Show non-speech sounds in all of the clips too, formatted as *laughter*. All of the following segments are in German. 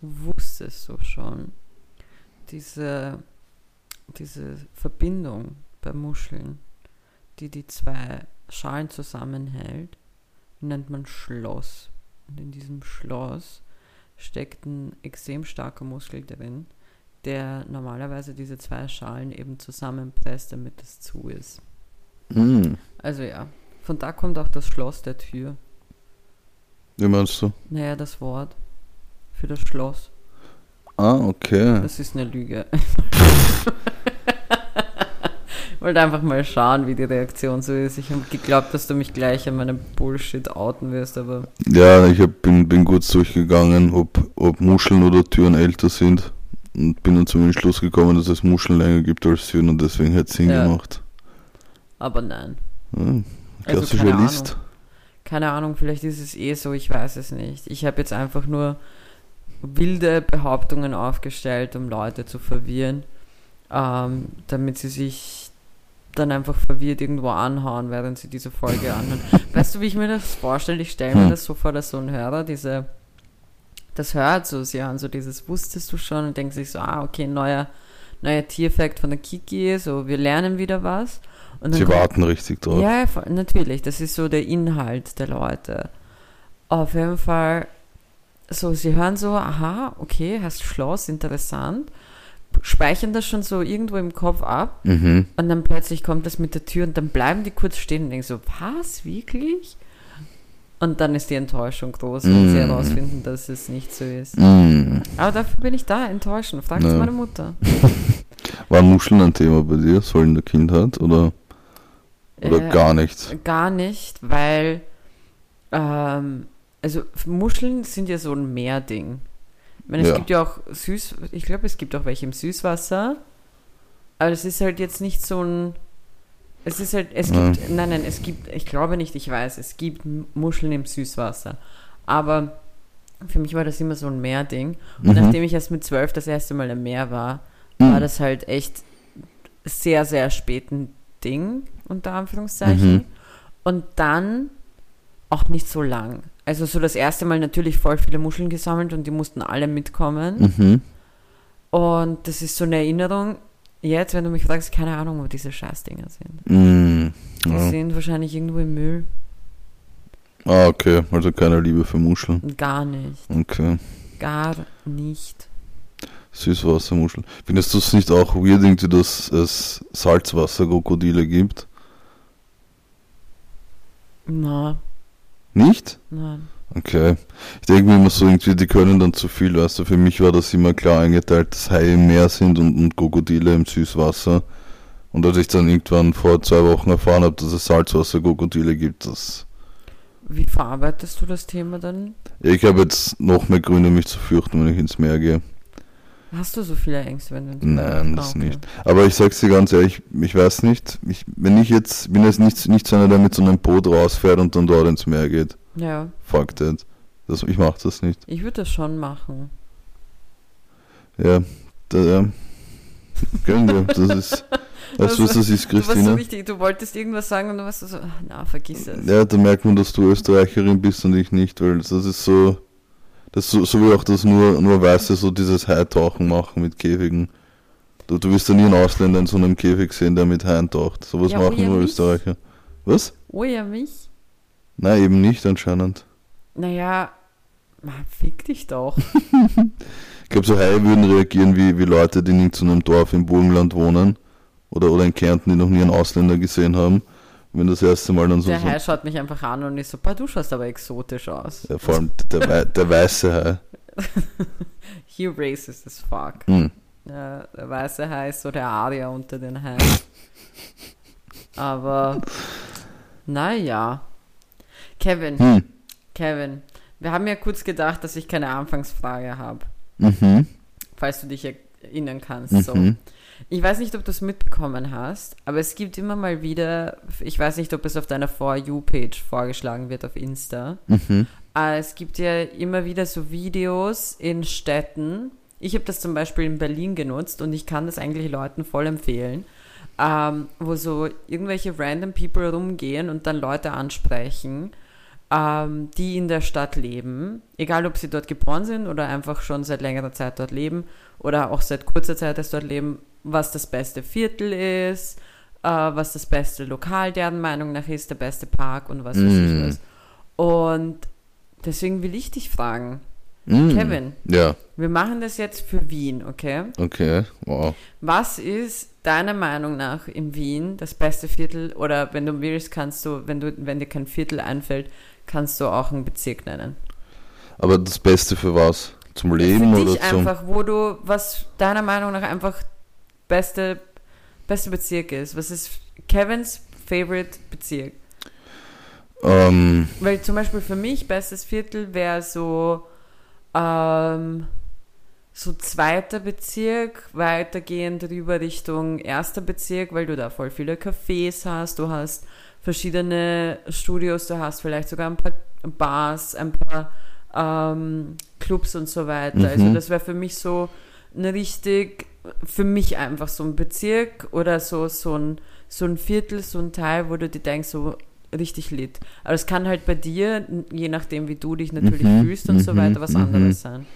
wusstest du schon, diese, diese Verbindung bei Muscheln, die die zwei Schalen zusammenhält, nennt man Schloss. Und in diesem Schloss steckt ein extrem starker Muskel drin, der normalerweise diese zwei Schalen eben zusammenpresst, damit es zu ist. Hm. Also ja, von da kommt auch das Schloss der Tür. Wie meinst du? Naja, das Wort für das Schloss. Ah, okay. Das ist eine Lüge. Wollte einfach mal schauen, wie die Reaktion so ist. Ich habe geglaubt, dass du mich gleich an meinem Bullshit outen wirst, aber Ja, ich hab, bin, bin kurz durchgegangen, ob, ob Muscheln oder Türen älter sind. Und bin dann zum Entschluss gekommen, dass es Muscheln länger gibt als Türen und deswegen hätte es Sinn Ja. gemacht. aber nein. Ja, Also klassischer keine List. Keine Ahnung, vielleicht ist es eh so, ich weiß es nicht. Ich habe jetzt einfach nur wilde Behauptungen aufgestellt, um Leute zu verwirren, ähm, damit sie sich dann einfach verwirrt irgendwo anhauen, während sie diese Folge anhören. weißt du, wie ich mir das vorstelle? Ich stelle mir Hm. das so vor, dass so ein Hörer diese, das hört so, sie hören so dieses wusstest du schon und denken sich so, ah, okay, neuer, neuer Tierfakt von der Kiki, so, wir lernen wieder was. Sie kommt- warten richtig drauf. ja, natürlich. Das ist so der Inhalt der Leute. Auf jeden Fall, so, sie hören so, aha, okay, hast Schloss, interessant. Speichern das schon so irgendwo im Kopf ab Mhm. und dann plötzlich kommt das mit der Tür und dann bleiben die kurz stehen und denken so, was, wirklich? Und dann ist die Enttäuschung groß, wenn sie Mm. herausfinden, dass es nicht so ist. Mm. Aber dafür bin ich da, enttäuschen. Fragt Ja. meine Mutter. *laughs* Waren Muscheln ein Thema bei dir, so in der Kindheit? Oder, oder Äh, gar nichts? Gar nicht, weil ähm, also Muscheln sind ja so ein Meerding. Ich meine, es Ja. gibt ja auch Süß, ich glaube, es gibt auch welche im Süßwasser, aber es ist halt jetzt nicht so ein es ist halt, es Ja. gibt, nein, nein, es gibt, ich glaube nicht, ich weiß, es gibt Muscheln im Süßwasser. Aber für mich war das immer so ein Meerding. Und Mhm. nachdem ich erst mit zwölf das erste Mal im Meer war, Mhm. war das halt echt sehr, sehr spät ein Ding, unter Anführungszeichen. Mhm. Und dann auch nicht so lang. Also so das erste Mal natürlich voll viele Muscheln gesammelt und die mussten alle mitkommen. Mhm. Und das ist so eine Erinnerung. Jetzt, wenn du mich fragst, keine Ahnung, wo diese Scheißdinger sind. Mm. Die Ja. sind wahrscheinlich irgendwo im Müll. Ah, okay. Also keine Liebe für Muscheln. Gar nicht. Okay. Gar nicht. Süßwassermuscheln. Findest du es nicht auch weird, irgendwie, dass es Salzwasserkrokodile gibt? Na, Nicht? nein. Okay. Ich denke mir immer so, irgendwie, die können dann zu viel, weißt du. Für mich war das immer klar eingeteilt, dass Haie im Meer sind und, und Krokodile im Süßwasser. Und als ich dann irgendwann vor zwei Wochen erfahren habe, dass es Salzwasserkrokodile gibt, das. Wie verarbeitest du das Thema dann? Ich habe jetzt noch mehr Gründe, mich zu fürchten, wenn ich ins Meer gehe. Hast du so viele Ängste, wenn du Nein, Ah, das okay. nicht. Aber ich sag's dir ganz ehrlich, ich weiß nicht, ich, wenn ich jetzt, bin jetzt nicht, nicht so einer, der mit so einem Boot rausfährt und dann dort ins Meer geht. Ja, Fuck that. Das, ich mach das nicht. ich würde das schon machen. Ja, da, ja. Gönnen wir. Das ist, *laughs* weißt du, was das ist, Du warst so Christina? richtig, du wolltest irgendwas sagen und du warst so, ach, na, vergiss es. Ja, da merkt man, dass du Österreicherin bist und ich nicht, weil das ist so, das so, so wie auch das nur, nur Weiße so dieses Haitauchen machen mit Käfigen. Du, du wirst ja nie einen Ausländer in so einem Käfig sehen, der mit Haien taucht. Sowas Ja, machen oh nur mich. Österreicher. Was? Oh ja, mich? Nein, eben nicht anscheinend. Naja, na, fick dich doch. *laughs* Ich glaube, so Haie würden reagieren wie, wie Leute, die in irgendeinem Dorf im Burgenland wohnen oder, oder in Kärnten, die noch nie einen Ausländer gesehen haben. Wenn das erste Mal dann so, Der so Hai schaut mich einfach an und ist so, "Boah, du schaust aber exotisch aus. ja, vor allem der, Wei- der weiße Hai. *laughs* He racist as fuck. Hm. Ja, der weiße Hai ist so der Aria unter den Haien. *laughs* Aber, naja. Kevin, Hm. Kevin, wir haben ja kurz gedacht, dass ich keine Anfangsfrage habe, Mhm. falls du dich erinnern kannst. So. Ich weiß nicht, ob du es mitbekommen hast, aber es gibt immer mal wieder, ich weiß nicht, ob es auf deiner For You-Page vorgeschlagen wird auf Insta. Mhm. Äh, Es gibt ja immer wieder so Videos in Städten. Ich habe das zum Beispiel in Berlin genutzt und ich kann das eigentlich Leuten voll empfehlen, ähm, wo so irgendwelche random People rumgehen und dann Leute ansprechen ähm, die in der Stadt leben, egal ob sie dort geboren sind oder einfach schon seit längerer Zeit dort leben oder auch seit kurzer Zeit erst dort leben, was das beste Viertel ist, äh, was das beste Lokal deren Meinung nach ist, der beste Park und was weiß Mm. ich was. Und deswegen will ich dich fragen, Mm. Kevin, Ja, wir machen das jetzt für Wien, okay? okay. Wow. Was ist deiner Meinung nach in Wien das beste Viertel? Oder wenn du willst, kannst du, wenn du, wenn dir kein Viertel einfällt, kannst du auch einen Bezirk nennen. Aber das Beste für was? Zum Leben Für oder dich zum. einfach, wo du, was deiner Meinung nach einfach beste, beste Bezirk ist. Was ist Kevins Favorite Bezirk? Ähm, Weil zum Beispiel für mich bestes Viertel wäre so, ähm, so zweiter Bezirk, weitergehend rüber Richtung erster Bezirk, weil du da voll viele Cafés hast, du hast verschiedene Studios, du hast vielleicht sogar ein paar Bars, ein paar ähm, Clubs und so weiter. Also Mhm. das wäre für mich so ein richtig, für mich einfach so ein Bezirk oder so, so ein, so ein Viertel, so ein Teil, wo du dir denkst, so richtig lit. Aber es kann halt bei dir, je nachdem wie du dich natürlich Mhm, fühlst und so mhm, weiter, was mhm. anderes sein.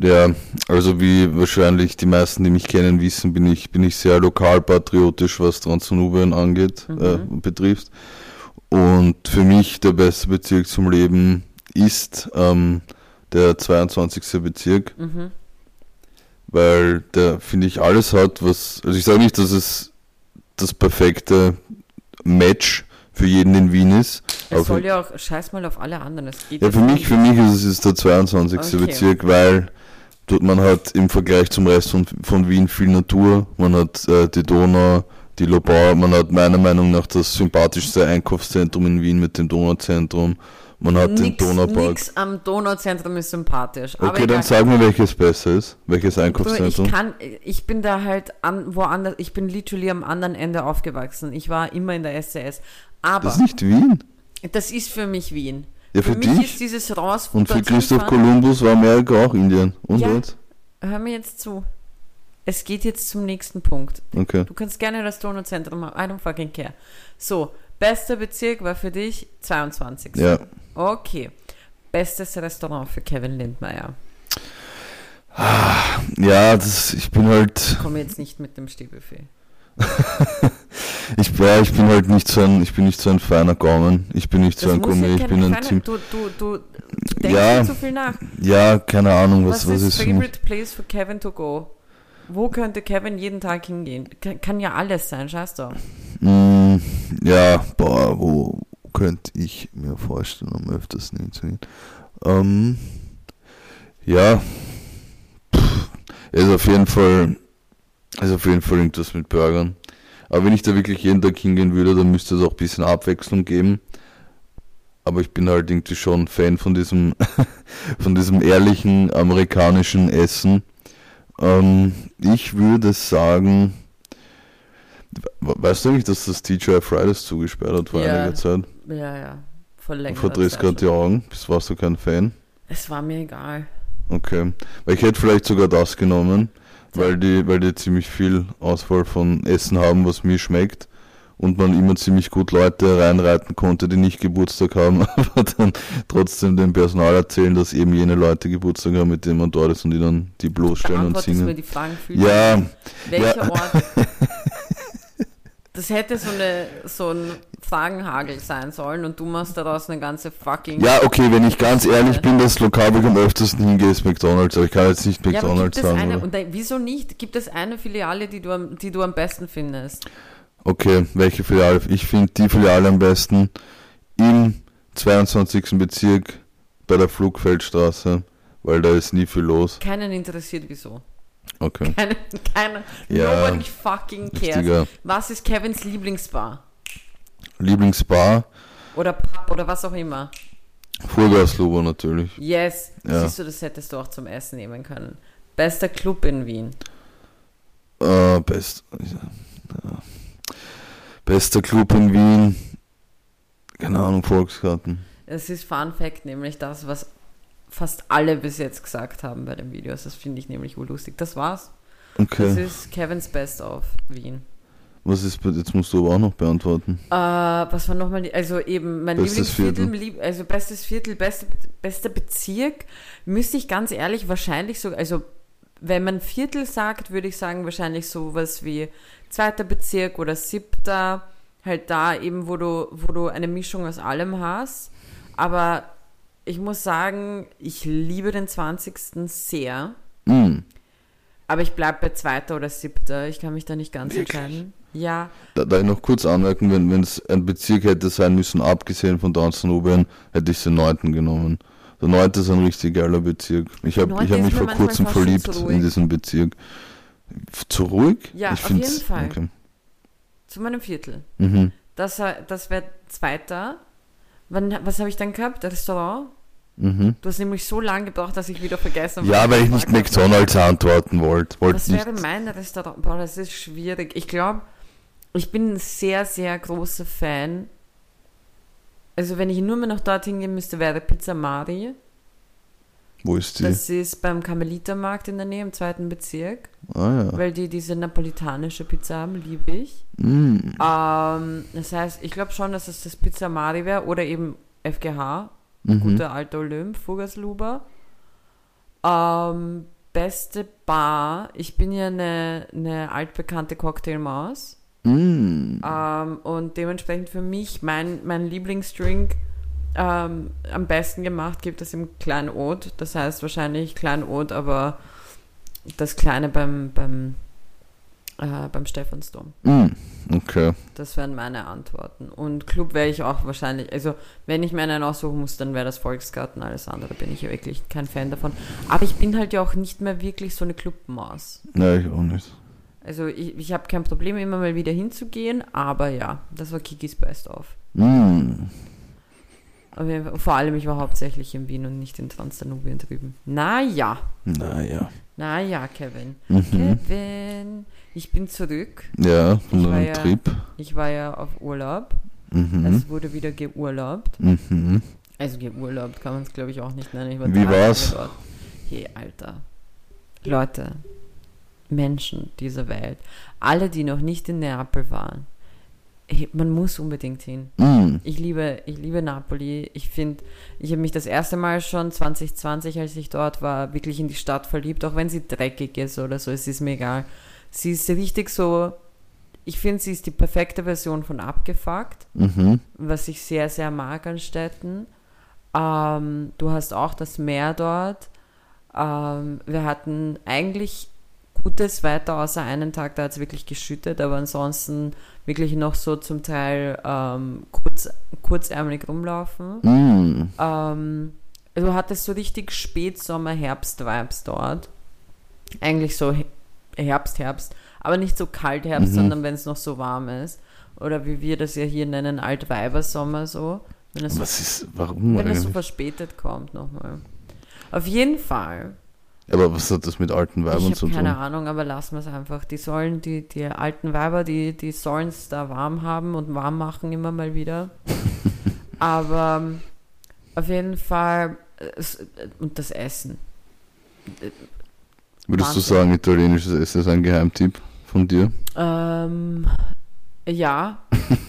ja, also wie wahrscheinlich die meisten, die mich kennen, wissen, bin ich, bin ich sehr lokalpatriotisch, was Transdanubien angeht, Mhm. äh, betrifft. Und für mich der beste Bezirk zum Leben ist ähm, der 22. Bezirk, Mhm. Weil der, finde ich, alles hat, was, also ich sage nicht, dass es das perfekte Match für jeden in Wien ist. Es soll ja auch, scheiß mal auf alle anderen. Es geht ja, für mich, für mich ist es ist der 22. Okay. Bezirk, weil dort man hat im Vergleich zum Rest von, von Wien viel Natur, man hat äh, die Donau, die Lobau, man hat meiner Meinung nach das sympathischste Einkaufszentrum in Wien mit dem Donauzentrum, man hat den Nix, Donaupark. nix am Donauzentrum ist sympathisch. Okay, dann sag mir, welches besser ist, welches Du, ich Einkaufszentrum. kann, ich bin da halt an, woanders, ich bin literally am anderen Ende aufgewachsen. Ich war immer in der SCS. Aber Das ist nicht Wien. das ist für mich Wien. Ja, für für mich dich. ist dieses raus Und für Christoph Kolumbus war Amerika auch Indien. Und Ja. was? Hör mir jetzt zu. Es geht jetzt zum nächsten Punkt. Okay. Du kannst gerne das Donauzentrum haben. I don't fucking care. So, bester Bezirk war für dich 22. Ja. Okay. Bestes Restaurant für Kevin Lindmeier. Ja, das, ich bin halt, Komm jetzt nicht mit dem Stehbuffet. *laughs* ich, ja, ich bin halt nicht so ein, ich bin nicht so ein feiner Gaumen. Ich bin nicht so Das ein muss Gourmet, ich bin ein Team. Du, du, du denkst Ja. nicht so viel nach. Ja, keine Ahnung, was, Was, was, ist ist für mich. favorite place for Kevin to go? Wo könnte Kevin jeden Tag hingehen? Kann, ja alles sein, scheiß doch. Mm, ja, boah, wo könnte ich mir vorstellen, am öftesten hinzugehen? Ähm, ja, pff, ist auf jeden Fall, ist auf jeden Fall irgendwas mit Burgern. Aber wenn ich da wirklich jeden Tag hingehen würde, dann müsste es auch ein bisschen Abwechslung geben. Aber ich bin halt irgendwie schon Fan von diesem, *laughs* von diesem ehrlichen amerikanischen Essen. Ähm, ich würde sagen, We- Weißt du eigentlich, dass das TGI Fridays zugesperrt hat vor Ja. einiger Zeit? Ja, ja. Voll Du länger. verdrehst gerade die Augen. Bist, warst du kein Fan? Es war mir egal. Okay. Weil ich hätte vielleicht sogar das genommen, weil die, weil die ziemlich viel Auswahl von Essen haben, was mir schmeckt. Und man immer ziemlich gut Leute reinreiten konnte, die nicht Geburtstag haben, *laughs* aber dann trotzdem dem Personal erzählen, dass eben jene Leute Geburtstag haben, mit denen man dort ist und die dann die bloßstellen und du mir singen. die Fragen für Ja, Welcher ja. Ort? *laughs* Das hätte so, eine, so ein Fragenhagel sein sollen und du machst daraus eine ganze fucking. Ja, okay, wenn ich ganz ehrlich bin, das Lokal, wo ich am öftesten hingehe, ist McDonalds, aber ich kann jetzt nicht Ja, aber gibt McDonalds es sagen. eine, Oder? und da, wieso nicht? Gibt es eine Filiale, die du, am, die du am besten findest? Okay, welche Filiale? Ich finde die Filiale am besten im 22. Bezirk bei der Flugfeldstraße, weil da ist nie viel los. Keinen interessiert, wieso. Okay, Keinen, keiner. Ja, Nobody fucking cares. richtiger Was ist Kevins Lieblingsbar? Lieblingsbar, Oder Pub oder was auch immer? Vollgaslubo natürlich. Yes. Ja. Siehst du, das hättest du auch zum Essen nehmen können. Bester Club in Wien. Äh, best, ja. Bester Club in Wien, keine Ahnung, Volksgarten. Es ist Fun Fact, nämlich das, was fast alle bis jetzt gesagt haben bei den Videos. Das finde ich nämlich urlustig. Das war's. Das Okay, ist Kevins Best of Wien. Was ist, jetzt musst du aber auch noch beantworten. Äh, was war nochmal, also eben mein Bestes Lieblingsviertel, Viertel. also bestes Viertel, beste, bester Bezirk, müsste ich ganz ehrlich wahrscheinlich so, also wenn man Viertel sagt, würde ich sagen wahrscheinlich sowas wie zweiter Bezirk oder siebter, halt da eben, wo du, wo du eine Mischung aus allem hast. Aber ich muss sagen, ich liebe den 20. sehr. Mm. Aber ich bleibe bei zweiter oder siebter. Ich kann mich da nicht ganz Wirklich? entscheiden. Ja, Da, da ich noch kurz anmerken, wenn wenn es ein Bezirk hätte sein müssen, abgesehen von Downton hätte ich den neunten genommen. Der neunte ist ein richtig geiler Bezirk. Ich habe hab mich vor kurzem verliebt in diesen Bezirk. Zu ruhig? Ja, ich auf jeden Fall. Okay. zu meinem Viertel. Mhm. Das, das wäre zweiter. Wann, was habe ich dann gehabt? Restaurant? Mhm. Du hast nämlich so lange gebraucht, dass ich wieder vergessen habe. Ja, weil ich nicht. McDonalds antworten wollte. Wollte Was nicht. wäre mein Restaurant? Boah, das ist schwierig. Ich glaube, ich bin ein sehr, sehr großer Fan. Also, wenn ich nur mehr noch dorthin gehen müsste, wäre Pizza Mari. Wo ist die? Das ist beim Karmelitermarkt in der Nähe, im zweiten Bezirk. ah ja. Weil die diese napolitanische Pizza haben, liebe ich. Mm. Ähm, das heißt, ich glaube schon, dass es das Pizza Mari wäre oder eben FGH, Mhm. guter alter Olymp, Fugersluber. Ähm, beste Bar, ich bin ja eine, eine altbekannte Cocktailmaus. Mm. Ähm, und dementsprechend für mich mein, mein Lieblingsdrink ähm, am besten gemacht gibt es im Kleinod. Das heißt wahrscheinlich Kleinod, aber das Kleine beim, beim, äh, beim Stephansdom. Mm. Okay. Das wären meine Antworten. Und Club wäre ich auch wahrscheinlich, also wenn ich mir einen aussuchen muss, dann wäre das Volksgarten, alles andere bin ich ja wirklich kein Fan davon. Aber ich bin halt ja auch nicht mehr wirklich so eine Clubmaus. Nein, ich auch nicht. Also ich, ich habe kein Problem, immer mal wieder hinzugehen, aber ja, das war Kikis Best of. Mm. Vor allem, ich war hauptsächlich in Wien und nicht in Transdanubien drüben. Naja, Naja. naja, Kevin. Mhm. Kevin, ich bin zurück. Ja, von Ich war deinem ja- Trip. Ich war ja auf Urlaub. Mhm. Es wurde wieder geurlaubt. Mhm. Also geurlaubt kann man es, glaube ich, auch nicht nennen. Ich war Wie war's? Dort. Hey, Alter. Leute, Menschen dieser Welt, alle, die noch nicht in Neapel waren, man muss unbedingt hin. Mm. Ich liebe, ich liebe Napoli. Ich finde, ich habe mich das erste Mal schon 2020, als ich dort war, wirklich in die Stadt verliebt, auch wenn sie dreckig ist oder so, es ist mir egal. Sie ist richtig so, ich finde, sie ist die perfekte Version von abgefuckt Mhm. was ich sehr, sehr mag an Städten. Ähm, du hast auch das Meer dort. Ähm, wir hatten eigentlich gutes Wetter, außer einen Tag, da hat es wirklich geschüttet, aber ansonsten wirklich noch so zum Teil ähm, kurz, kurzärmelig rumlaufen. Mm. Ähm, du hattest so richtig Spätsommer, Herbst-Vibes dort. Eigentlich so He- Herbst, Herbst, aber nicht so kalt Herbst, Mhm. sondern wenn es noch so warm ist. Oder wie wir das ja hier nennen, Altweibersommer so. Wenn es, so, Was ist, warum wenn es so verspätet kommt nochmal. Auf jeden Fall. Aber was hat das mit alten Weibern zu tun? keine Ahnung, aber lassen wir es einfach. Die sollen, die, die alten Weiber, die, die sollen es da warm haben und warm machen immer mal wieder. *laughs* aber ähm, auf jeden Fall, äh, äh, und das Essen. Würdest du Wahnsinn. sagen, italienisches Essen ist ein Geheimtipp von dir? Ähm, ja,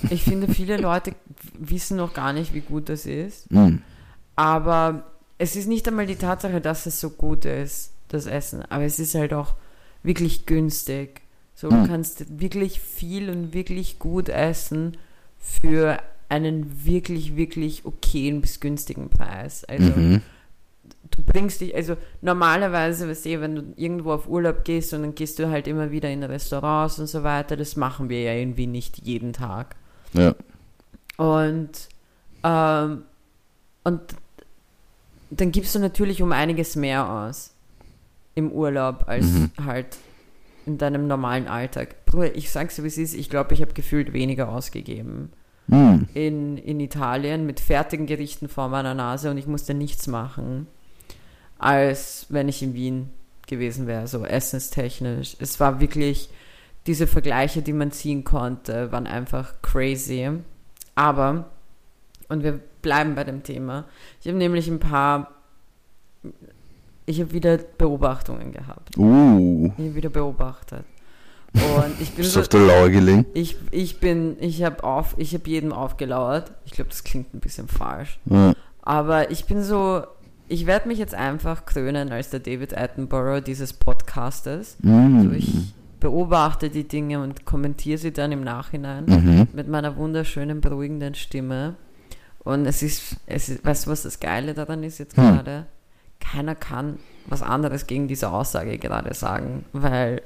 ich finde, viele Leute wissen noch gar nicht, wie gut das ist. Mm. *laughs* Aber es ist nicht einmal die Tatsache, dass es so gut ist, das Essen. Aber es ist halt auch wirklich günstig. So, du kannst wirklich viel und wirklich gut essen für einen wirklich, wirklich okayen bis günstigen Preis. Also, Mhm. du bringst dich, also normalerweise, weißt du, wenn du irgendwo auf Urlaub gehst und dann gehst du halt immer wieder in Restaurants und so weiter, das machen wir ja irgendwie nicht jeden Tag. Ja. Und, ähm, und dann gibst du natürlich um einiges mehr aus im Urlaub als Mhm. halt in deinem normalen Alltag. Bruder, ich sag's dir, wie es ist, ich glaube, ich habe gefühlt weniger ausgegeben Mm. in, in Italien mit fertigen Gerichten vor meiner Nase und ich musste nichts machen, als wenn ich in Wien gewesen wäre, so essenstechnisch. Es war wirklich, diese Vergleiche, die man ziehen konnte, waren einfach crazy. Aber, und wir bleiben bei dem Thema, ich habe nämlich ein paar, ich habe wieder Beobachtungen gehabt. Uh. Ich habe wieder beobachtet. Und ich bin Bist so, auf der Lauer gelegen? ich, ich bin, ich habe auf, ich habe jedem aufgelauert. Ich glaube, das klingt ein bisschen falsch. Ja. Aber ich bin so, ich werde mich jetzt einfach krönen als der David Attenborough dieses Podcastes. Mm. So, ich beobachte die Dinge und kommentiere sie dann im Nachhinein Mhm. mit meiner wunderschönen, beruhigenden Stimme. Und es ist, es ist, weißt du, was das Geile daran ist jetzt Hm. gerade? Keiner kann was anderes gegen diese Aussage gerade sagen, weil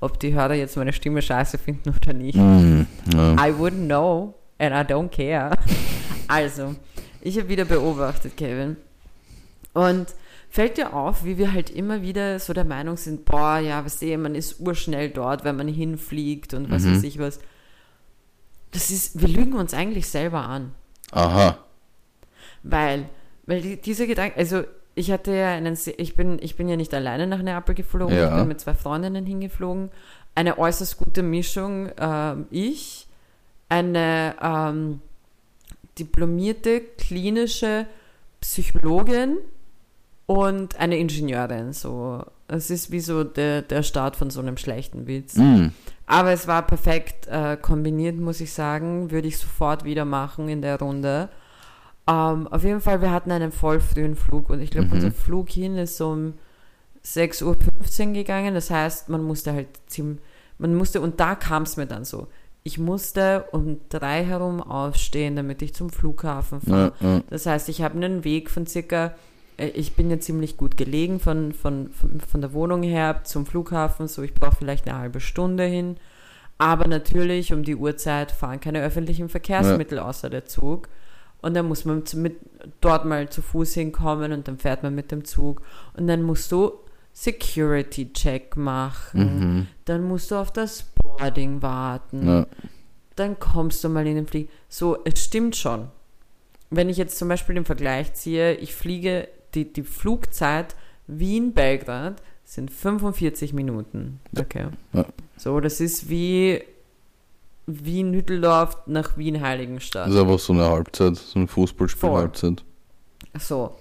ob die Hörer jetzt meine Stimme scheiße finden oder nicht, Mm. Ja. I wouldn't know and I don't care. *laughs* Also, ich habe wieder beobachtet, Kevin. Und fällt dir auf, wie wir halt immer wieder so der Meinung sind, boah, ja, was sehe, man ist urschnell dort, wenn man hinfliegt und was Mhm. weiß ich was. Das ist, wir lügen uns eigentlich selber an. Aha. Weil, weil die, diese Gedanken, also ich hatte ja einen, ich bin, ich bin ja nicht alleine nach Neapel geflogen, Ja. ich bin mit zwei Freundinnen hingeflogen. Eine äußerst gute Mischung, ähm, ich, eine ähm, diplomierte klinische Psychologin und eine Ingenieurin. So, es ist wie so der, der Start von so einem schlechten Witz. Mm. Aber es war perfekt äh, kombiniert, muss ich sagen. Würde ich sofort wieder machen in der Runde. Ähm, auf jeden Fall, wir hatten einen voll frühen Flug und ich glaube, Mhm. unser Flug hin ist um 6.15 Uhr gegangen. Das heißt, man musste halt ziemlich, man musste, und da kam es mir dann so. Ich musste um drei herum aufstehen, damit ich zum Flughafen fahre. Ja, ja. Das heißt, ich habe einen Weg von circa, ich bin ja ziemlich gut gelegen von, von, von, von der Wohnung her zum Flughafen, so ich brauche vielleicht eine halbe Stunde hin. Aber natürlich um die Uhrzeit fahren keine öffentlichen Verkehrsmittel außer der Zug. Und dann muss man mit, dort mal zu Fuß hinkommen und dann fährt man mit dem Zug. Und dann musst du Security-Check machen. Mhm. Dann musst du auf das Boarding warten Ja. dann kommst du mal in den Flieger. So, es stimmt schon. Wenn ich jetzt zum Beispiel den Vergleich ziehe, ich fliege, die, die Flugzeit Wien-Belgrad sind 45 Minuten. Okay. Ja. So, das ist wie Wien-Hütteldorf nach Wien-Heiligenstadt. Das ist einfach so eine Halbzeit, so eine Fußballspiel Voll. Halbzeit. So.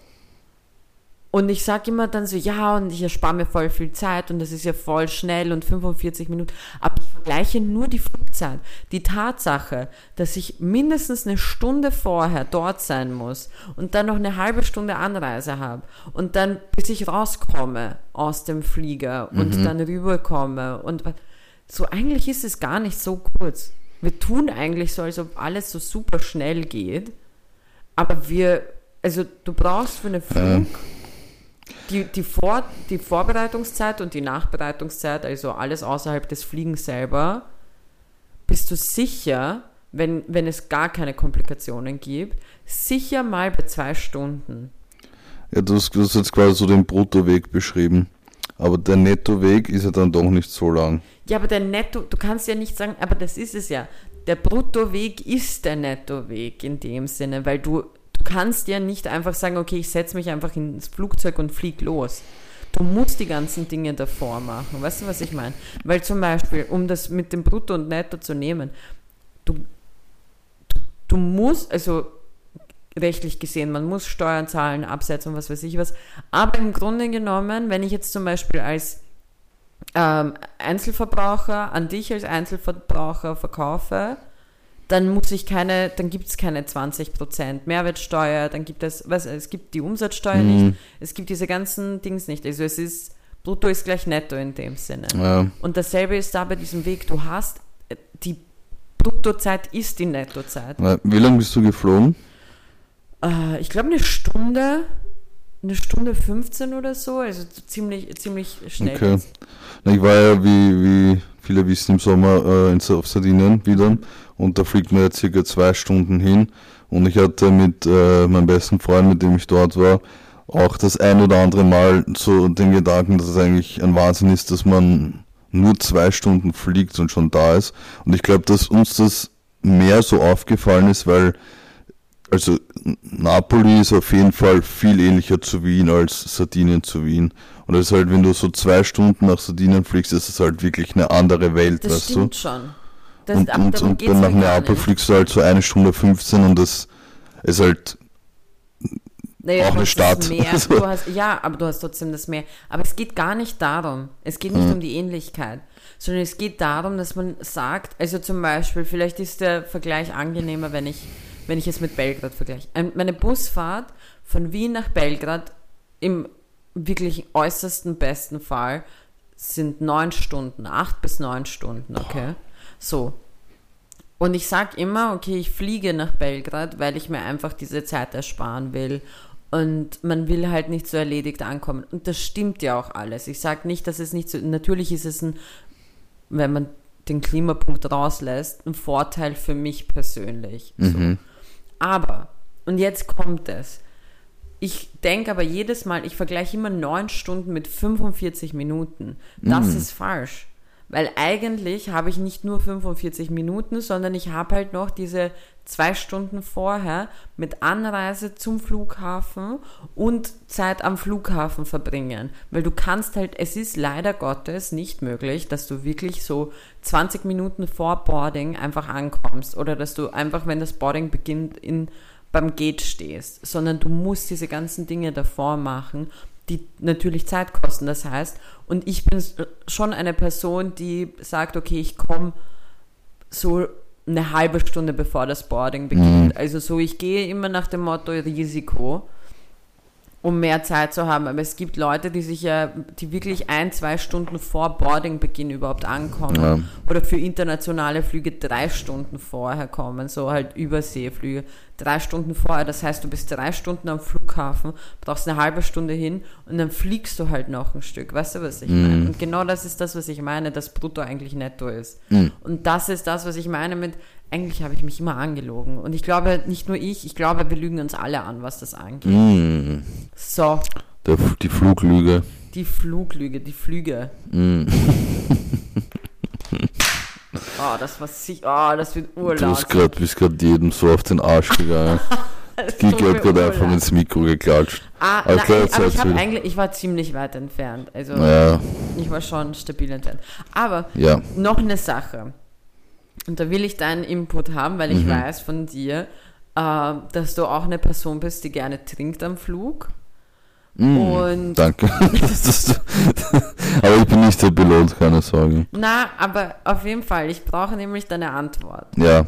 Und ich sage immer dann so, ja, und ich erspare mir voll viel Zeit und das ist ja voll schnell und 45 Minuten. Aber ich vergleiche nur die Flugzeit. Die Tatsache, dass ich mindestens eine Stunde vorher dort sein muss und dann noch eine halbe Stunde Anreise habe und dann, bis ich rauskomme aus dem Flieger und dann rüberkomme und so eigentlich ist es gar nicht so kurz. Wir tun eigentlich so, als ob alles so super schnell geht. Aber wir, also du brauchst für einen Flug Ja. Die, die, Vor, die Vorbereitungszeit und die Nachbereitungszeit, also alles außerhalb des Fliegens selber, bist du sicher, wenn, wenn es gar keine Komplikationen gibt, sicher mal bei zwei Stunden. Ja, du hast, du hast jetzt quasi so den Bruttoweg beschrieben. Aber der Nettoweg ist ja dann doch nicht so lang. Ja, aber der Netto, du kannst ja nicht sagen, aber das ist es ja. Der Bruttoweg ist der Nettoweg in dem Sinne, weil du, du kannst ja nicht einfach sagen, okay, ich setze mich einfach ins Flugzeug und flieg los. Du musst die ganzen Dinge davor machen. Weißt du, was ich meine? Weil zum Beispiel, um das mit dem Brutto und Netto zu nehmen, du, du, du musst, also rechtlich gesehen, man muss Steuern zahlen, Absetzen und was weiß ich was. Aber im Grunde genommen, wenn ich jetzt zum Beispiel als ähm, Einzelverbraucher an dich als Einzelverbraucher verkaufe, dann muss ich keine, dann gibt es keine 20% Mehrwertsteuer, dann gibt es, was, es gibt die Umsatzsteuer Mhm. nicht, es gibt diese ganzen Dings nicht. Also es ist, brutto ist gleich netto in dem Sinne. Ja, Und dasselbe ist da bei diesem Weg, du hast, äh, die Bruttozeit ist die Nettozeit. wie lange bist du geflogen? Äh, ich glaube eine Stunde, eine Stunde 15 oder so, also ziemlich, ziemlich schnell. Okay. Ich war ja, wie, wie viele wissen, im Sommer äh, in, auf Sardinien wieder und da fliegt man ja circa zwei Stunden hin und ich hatte mit äh, meinem besten Freund, mit dem ich dort war, auch das ein oder andere Mal so den Gedanken, dass es eigentlich ein Wahnsinn ist, dass man nur zwei Stunden fliegt und schon da ist. Und ich glaube, dass uns das mehr so aufgefallen ist, weil also Napoli ist auf jeden Fall viel ähnlicher zu Wien als Sardinien zu Wien. Und das ist halt, wenn du so zwei Stunden nach Sardinien fliegst, ist es halt wirklich eine andere Welt, Das weißt du? stimmt schon. Das, und und, und dann nach Neapel fliegst du halt so eine Stunde 15 und das ist halt Naja, Auch eine Stadt. Also- *laughs* hast, ja, aber du hast trotzdem das Meer. Aber es geht gar nicht darum. Es geht nicht Mhm. um die Ähnlichkeit, sondern es geht darum, dass man sagt, also zum Beispiel, vielleicht ist der Vergleich angenehmer, wenn ich, wenn ich es mit Belgrad vergleiche. Ein- Meine Busfahrt von Wien nach Belgrad im wirklich äußersten besten Fall sind neun Stunden, acht bis neun Stunden, okay? So. Und ich sag immer, okay, ich fliege nach Belgrad, weil ich mir einfach diese Zeit ersparen will. Und man will halt nicht so erledigt ankommen. Und das stimmt ja auch alles. Ich sag nicht, dass es nicht so. Natürlich ist es ein, wenn man den Klimapunkt rauslässt, ein Vorteil für mich persönlich. So. Mhm. Aber, und jetzt kommt es. Ich denke aber jedes Mal, ich vergleiche immer neun Stunden mit 45 Minuten. Das ist falsch. Weil eigentlich habe ich nicht nur 45 Minuten, sondern ich habe halt noch diese zwei Stunden vorher mit Anreise zum Flughafen und Zeit am Flughafen verbringen. Weil du kannst halt, es ist leider Gottes nicht möglich, dass du wirklich so 20 Minuten vor Boarding einfach ankommst oder dass du einfach, wenn das Boarding beginnt, in, beim Gate stehst, sondern du musst diese ganzen Dinge davor machen, die natürlich Zeit kosten. Das heißt, und ich bin schon eine Person, die sagt, okay, ich komme so eine halbe Stunde bevor das Boarding beginnt. Also so, ich gehe immer nach dem Motto Risiko, um mehr Zeit zu haben. Aber es gibt Leute, die sich ja, die wirklich ein, zwei Stunden vor Boardingbeginn überhaupt ankommen. Ja. Oder für internationale Flüge drei Stunden vorher kommen, so halt Überseeflüge. Drei Stunden vorher, das heißt, du bist drei Stunden am Flughafen, brauchst eine halbe Stunde hin und dann fliegst du halt noch ein Stück. Weißt du, was ich meine? Und genau das ist das, was ich meine, dass Brutto eigentlich netto ist. Und das ist das, was ich meine mit, eigentlich habe ich mich immer angelogen. Und ich glaube, nicht nur ich, ich glaube, wir lügen uns alle an, was das angeht. Mhm. So, Der, die Fluglüge. die Fluglüge, die Flüge. Mhm. Oh, das war sich, oh, das wird Du urlaut. grad, bist gerade jedem so auf den Arsch gegangen. *laughs* Die hat gerade einfach ins Mikro geklatscht. Ah, nein, klar, ich, aber ich eigentlich, ich war ziemlich weit entfernt. Also Ja, ich war schon stabil entfernt. Aber ja. noch eine Sache. Und da will ich deinen Input haben, weil ich Mhm. weiß von dir, äh, dass du auch eine Person bist, die gerne trinkt am Flug. Und Danke. *laughs* *laughs* Aber ich bin nicht der Pilot, keine Sorge. na, aber auf jeden Fall, ich brauche nämlich deine Antwort. Ja.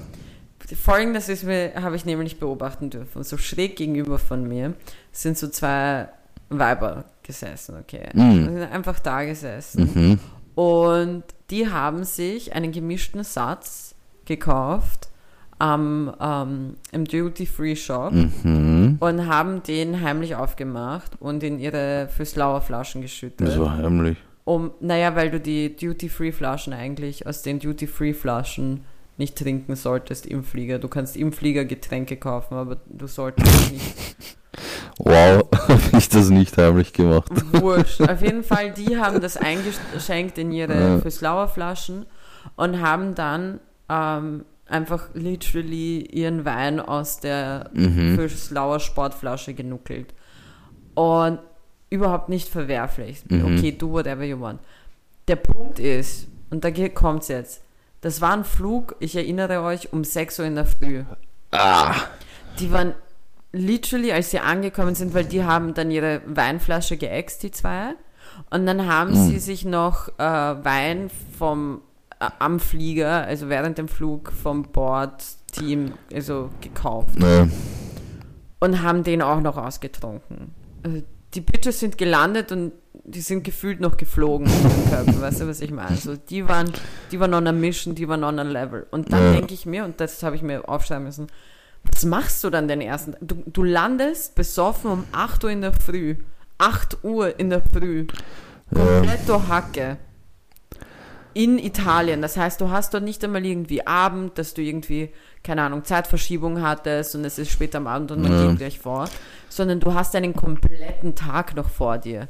Folgendes ist mir, habe ich nämlich beobachten dürfen. So schräg gegenüber von mir sind so zwei Weiber gesessen, okay. Die sind einfach da gesessen. Mhm. Und die haben sich einen gemischten Satz gekauft am, ähm, im Duty-Free-Shop Mhm. und haben den heimlich aufgemacht und in ihre Füßlauer Flaschen geschüttet. Das war heimlich. Um, naja, weil du die Duty-Free-Flaschen eigentlich aus den Duty-Free-Flaschen nicht trinken solltest im Flieger. Du kannst im Flieger Getränke kaufen, aber du solltest nicht. *laughs* Wow, *laughs* habe ich das nicht heimlich gemacht. Wurscht. *laughs* Auf jeden Fall, die haben das eingeschenkt in ihre Ja. Füßlauer Flaschen und haben dann ähm, einfach literally ihren Wein aus der Mhm. Füßlauer Sportflasche genuckelt. Und überhaupt nicht verwerflich. Mhm. Okay, do whatever you want. Der Punkt ist, und da kommt es jetzt, das war ein Flug, ich erinnere euch, um 6 Uhr in der Früh. Ah. Die waren literally, als sie angekommen sind, weil die haben dann ihre Weinflasche geäxt, die zwei. Und dann haben Mm. sie sich noch äh, Wein vom äh, am Flieger, also während dem Flug vom Bordteam, also gekauft Ne. und haben den auch noch ausgetrunken. Also die Bitches sind gelandet und die sind gefühlt noch geflogen in Körper, *laughs* weißt du, was ich meine? So, die waren, die waren on a mission, die waren on a level. Und dann Ja. denke ich mir, und das habe ich mir aufschreiben müssen, was machst du dann den ersten Du, du landest besoffen um 8 Uhr in der Früh. 8 Uhr in der Früh. Ja. Kompletto Hacke. In Italien. Das heißt, du hast dort nicht einmal irgendwie Abend, dass du irgendwie, keine Ahnung, Zeitverschiebung hattest und es ist spät am Abend und man Ja. geht gleich vor. Sondern du hast einen kompletten Tag noch vor dir.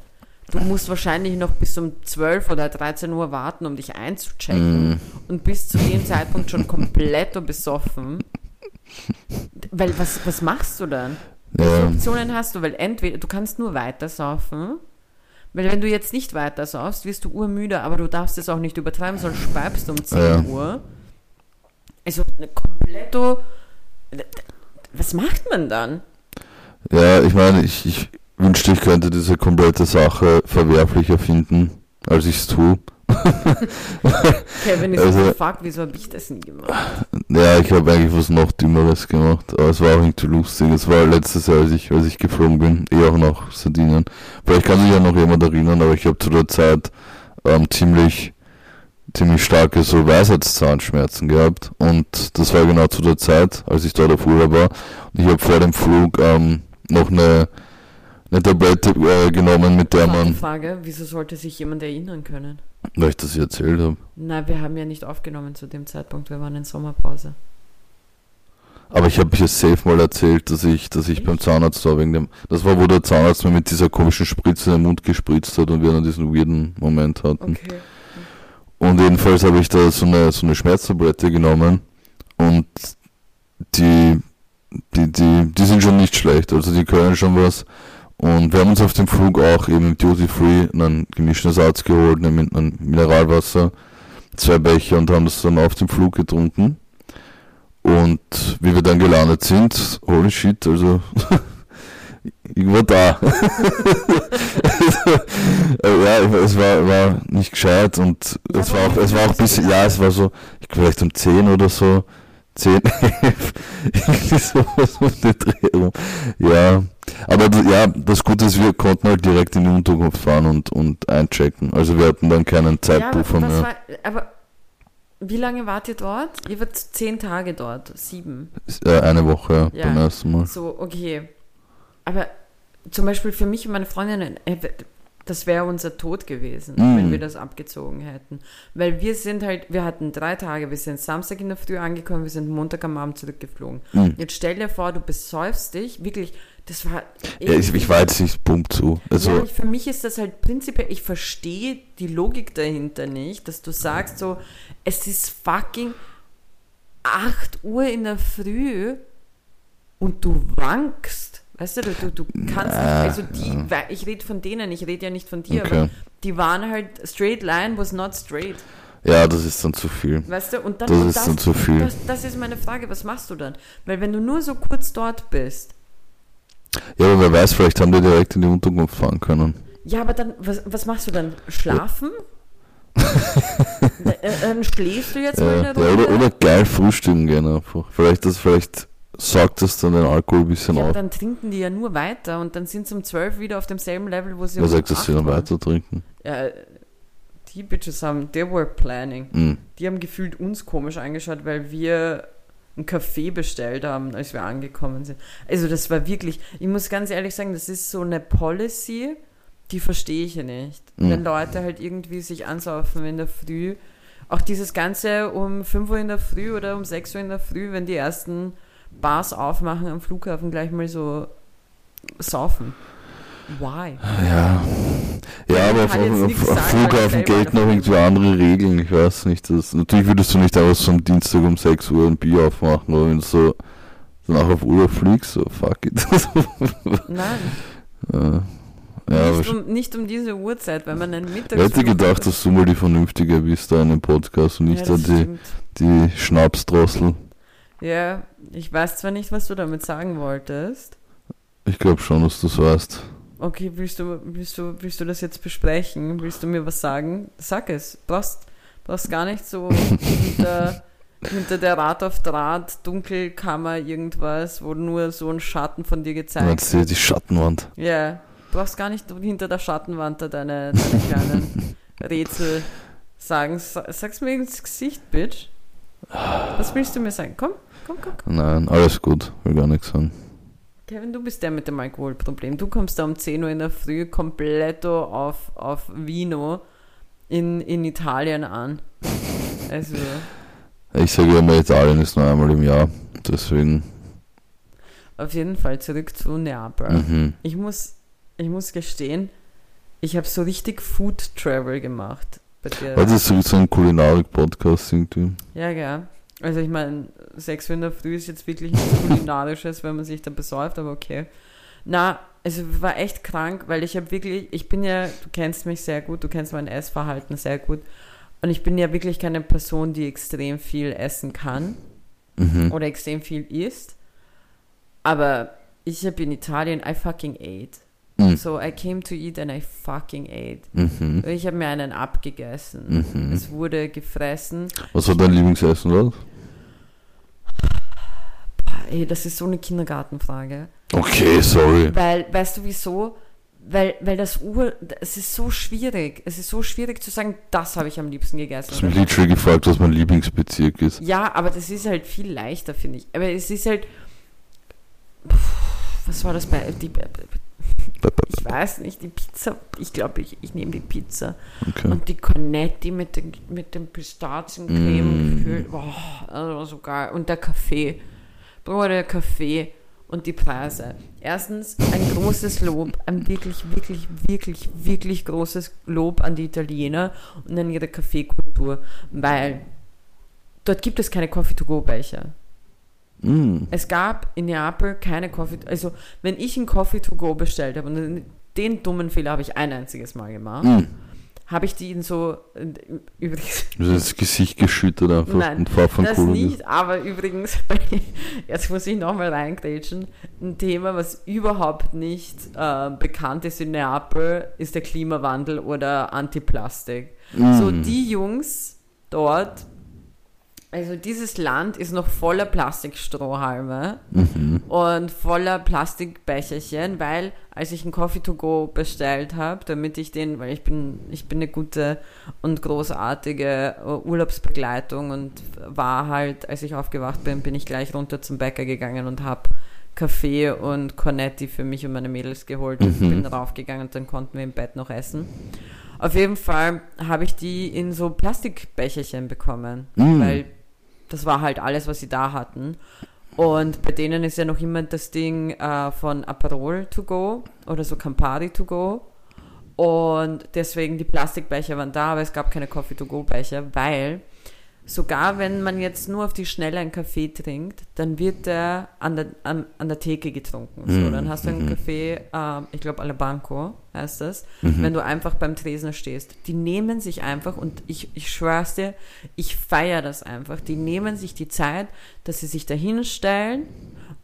Du musst wahrscheinlich noch bis um 12 oder 13 Uhr warten, um dich einzuchecken. Mhm. Und bis zu dem Zeitpunkt schon komplett besoffen. Weil was, was machst du dann? Welche. Optionen hast du? Weil entweder du kannst nur weiter saufen, weil wenn du jetzt nicht weiter saufst, wirst du urmüde, aber du darfst es auch nicht übertreiben, sonst speibst du um 10 Ja. Uhr. Also eine kompletto. Was macht man dann? Ja, ich meine, ich, ich wünschte, ich könnte diese komplette Sache verwerflicher finden, als ich es tue. Kevin ist Also- so, fuck, wieso habe ich das nie gemacht? Ja, ich habe eigentlich was noch Dümmeres gemacht, aber es war auch irgendwie lustig. Es war letztes Jahr, als ich, als ich geflogen bin, eh auch nach Sardinien. Vielleicht kann sich ja noch jemand erinnern, aber ich habe zu der Zeit ähm, ziemlich, ziemlich starke so Weisheitszahnschmerzen gehabt. Und das war genau zu der Zeit, als ich dort auf Urlaub war. Und ich habe vor dem Flug ähm, noch eine, eine Tablette äh, genommen, mit der man, Frage, wieso sollte sich jemand erinnern können? weil ich das hier erzählt habe. Nein, wir haben ja nicht aufgenommen zu dem Zeitpunkt, wir waren in Sommerpause. Aber ich habe hier safe mal erzählt, dass ich, dass ich beim Zahnarzt war wegen dem. Das war, wo der Zahnarzt mir mit dieser komischen Spritze in den Mund gespritzt hat und wir dann diesen weirden Moment hatten. Okay. Und jedenfalls habe ich da so eine, so eine Schmerztablette genommen und die, die, die, die sind schon nicht schlecht, also die können schon was. Und wir haben uns auf dem Flug auch eben im Duty Free einen gemischten Ersatz geholt, nämlich ein Mineralwasser, zwei Becher und haben das dann auf dem Flug getrunken. Und wie wir dann gelandet sind, holy shit, also *laughs* ich war da. Äh, *laughs* ja, es war, war nicht gescheit und es war auch, es war auch ein bisschen, ja, es war so, ich vielleicht um 10 oder so, 10, 11, *laughs* irgendwie sowas um den Dreh rum. Ja, aber ja, das Gute ist, wir konnten halt direkt in die Unterkunft fahren und, und einchecken. Also wir hatten dann keinen Ja, Zeitpuffer was mehr. war, aber wie lange wart ihr dort? Ihr wart zehn Tage dort, sieben. Äh, eine Woche Ja. beim ersten Mal. So, okay. Aber zum Beispiel für mich und meine Freundinnen, äh, das wäre unser Tod gewesen, Mm. wenn wir das abgezogen hätten. Weil wir sind halt, wir hatten drei Tage, wir sind Samstag in der Früh angekommen, wir sind Montag am Abend zurückgeflogen. Mhm. Jetzt stell dir vor, du besäufst dich, wirklich, das war... Ja, ich, ich war jetzt nicht pumpt zu. Also, ja, für mich ist das halt prinzipiell, ich verstehe die Logik dahinter nicht, dass du sagst so, es ist fucking 8 Uhr in der Früh und du wankst. Weißt du, du, du, kannst Na, nicht, also die, ich rede von denen, ich rede ja nicht von dir, Okay. aber die waren halt, straight line was not straight. ja, das ist dann zu viel. Weißt du, und dann, Das und ist dann zu viel. Das, das ist meine Frage, was machst du dann? Weil wenn du nur so kurz dort bist, Ja, aber wer weiß, vielleicht haben die direkt in die Unterkunft fahren können. Ja, aber dann, was, was machst du dann? Schlafen? Äh, dann schläfst du jetzt mal Ja, eine ja, Runde? oder, oder geil frühstücken gehen einfach. Vielleicht, das, vielleicht saugt das dann den Alkohol ein bisschen ja, auf. dann trinken die ja nur weiter und dann sind sie um 12 wieder auf demselben Level, wo sie Wer um sagt, dass sie 8 dann weiter trinken? Ja, die Bitches haben, they were planning. Mhm. Die haben gefühlt uns komisch angeschaut, weil wir einen Kaffee bestellt haben, als wir angekommen sind. Also das war wirklich, ich muss ganz ehrlich sagen, das ist so eine Policy, die verstehe ich ja nicht. Mhm. Wenn Leute halt irgendwie sich ansaufen in der Früh, auch dieses Ganze um 5 Uhr in der Früh oder um 6 Uhr in der Früh, wenn die ersten Bars aufmachen am Flughafen, gleich mal so saufen. Why? Ja. Ja, aber auf, auf, auf weil ich Flughafen gelten auch irgendwie andere Regeln. Ich weiß nicht. Das, natürlich würdest du nicht einfach so am Dienstag um 6 Uhr ein Bier aufmachen, aber wenn du so danach auf Urlaub fliegst, so fuck it. *laughs* Nein, ja, nicht, um, nicht um diese Uhrzeit, wenn man einen ich Mittagsflug hätte gedacht, dass du mal die Vernünftige bist da in dem Podcast und nicht ja, da die, stimmt. die Schnapsdrossel. Ja, ich weiß zwar nicht, was du damit sagen wolltest. Ich glaube schon, dass du es weißt. Okay, willst du, willst, du, willst du das jetzt besprechen? Willst du mir was sagen? Sag es. Brauchst, brauchst gar nicht so hinter, *laughs* hinter der Rad auf Draht, Dunkelkammer, irgendwas, wo nur so ein Schatten von dir Du gezeigt meinst die, wird. die Schattenwand. Ja, brauchst gar nicht hinter der Schattenwand da deine, deine kleinen *laughs* Rätsel sagen. Sa- Sag's mir ins Gesicht, Bitch. Was willst du mir sagen? Komm, komm, komm. komm. Nein, alles gut. Will gar nichts sagen. Kevin, du bist der mit dem Alkoholproblem. Du kommst da um 10 Uhr in der Früh kompletto auf, auf Vino in, in Italien an. Also, Ich sage immer, Italien ist nur einmal im Jahr. Deswegen. auf jeden Fall zurück zu Neapel. Mhm. Ich muss, ich muss gestehen, ich habe so richtig Food Travel gemacht. Bei dir. Weil das ist so ein Kulinarik-Podcast irgendwie. Ja, ja. Also ich meine, 6 Uhr in der Früh ist jetzt wirklich nichts Kulinarisches, wenn man sich da besäuft, aber okay. Na, also war echt krank, weil ich habe wirklich, ich bin ja, du kennst mich sehr gut, du kennst mein Essverhalten sehr gut. Und ich bin ja wirklich keine Person, die extrem viel essen kann Mhm. oder extrem viel isst. Aber ich habe in Italien, I fucking ate. Mhm. So, I came to eat and I fucking ate. Mhm. Ich habe mir einen abgegessen. Mhm. Es wurde gefressen. Was war dein Lieblingsessen dort? Ey, das ist so eine Kindergartenfrage. Okay, sorry. Weil, weißt du wieso? Weil, weil das Ur, es ist so schwierig. Es ist so schwierig zu sagen, das habe ich am liebsten Du hast gegessen. mich literally gefragt, was mein Lieblingsbezirk ist. Ja, aber das ist halt viel leichter, finde ich. Aber es ist halt. Was war das bei. Die, ich weiß nicht, die Pizza. Ich glaube, ich, ich nehme die Pizza. Okay. Und die Cornetti mit, den, mit dem Pistaziencreme Mm. Boah, das war so geil. Und der Kaffee. Bruder, der Kaffee und die Preise. Erstens ein großes Lob, ein wirklich, wirklich, wirklich, wirklich großes Lob an die Italiener und an ihre Kaffeekultur, weil dort gibt es keine Coffee-to-go-Becher. Mm. Es gab in Neapel keine Coffee, also wenn ich einen Coffee to go bestellt habe, und den dummen Fehler habe ich ein einziges Mal gemacht, Mm. Habe ich die in so, übrigens, hast das Gesicht geschüttet einfach Nein, und Pfeffer das cool nicht, aber übrigens, *laughs* jetzt muss ich nochmal reingrätschen, ein Thema, was überhaupt nicht äh, bekannt ist in Neapel, ist der Klimawandel oder Antiplastik. Mm. So die Jungs dort, also dieses Land ist noch voller Plastikstrohhalme Mhm. Und voller Plastikbecherchen, weil als ich einen Coffee to go bestellt habe, damit ich den, weil ich bin, ich bin eine gute und großartige äh, Urlaubsbegleitung und war halt, als ich aufgewacht bin, bin ich gleich runter zum Bäcker gegangen und habe Kaffee und Cornetti für mich und meine Mädels geholt und Mhm. bin raufgegangen und dann konnten wir im Bett noch essen. Auf jeden Fall habe ich die in so Plastikbecherchen bekommen, Mm. weil das war halt alles, was sie da hatten. Und bei denen ist ja noch immer das Ding äh, von Aperol to go oder so Campari to go. Und deswegen die Plastikbecher waren da, aber es gab keine Coffee to go Becher, weil sogar wenn man jetzt nur auf die Schnelle einen Kaffee trinkt, dann wird der an der, an, an der Theke getrunken. So, Mhm, dann hast du einen mhm. Kaffee, ähm, ich glaube Alle Banco heißt das, Mhm. wenn du einfach beim Tresen stehst. Die nehmen sich einfach, und ich, ich schwör's dir, ich feiere das einfach, die nehmen sich die Zeit, dass sie sich da hinstellen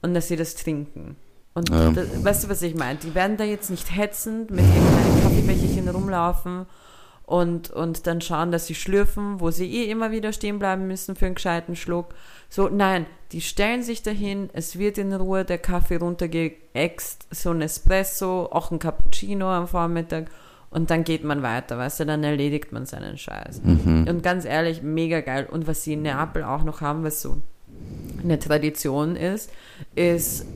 und dass sie das trinken. Und Ja. da, weißt du, was ich meine? Die werden da jetzt nicht hetzend mit irgendeinem Kaffeebecherchen rumlaufen und, und dann schauen, dass sie schlürfen, wo sie eh immer wieder stehen bleiben müssen für einen gescheiten Schluck. So, nein, die stellen sich dahin, es wird in Ruhe der Kaffee runtergeäxt, so ein Espresso, auch ein Cappuccino am Vormittag und dann geht man weiter, weißt du, dann erledigt man seinen Scheiß. Mhm. Und ganz ehrlich, mega geil. Und was sie in Neapel auch noch haben, was so eine Tradition ist, ist,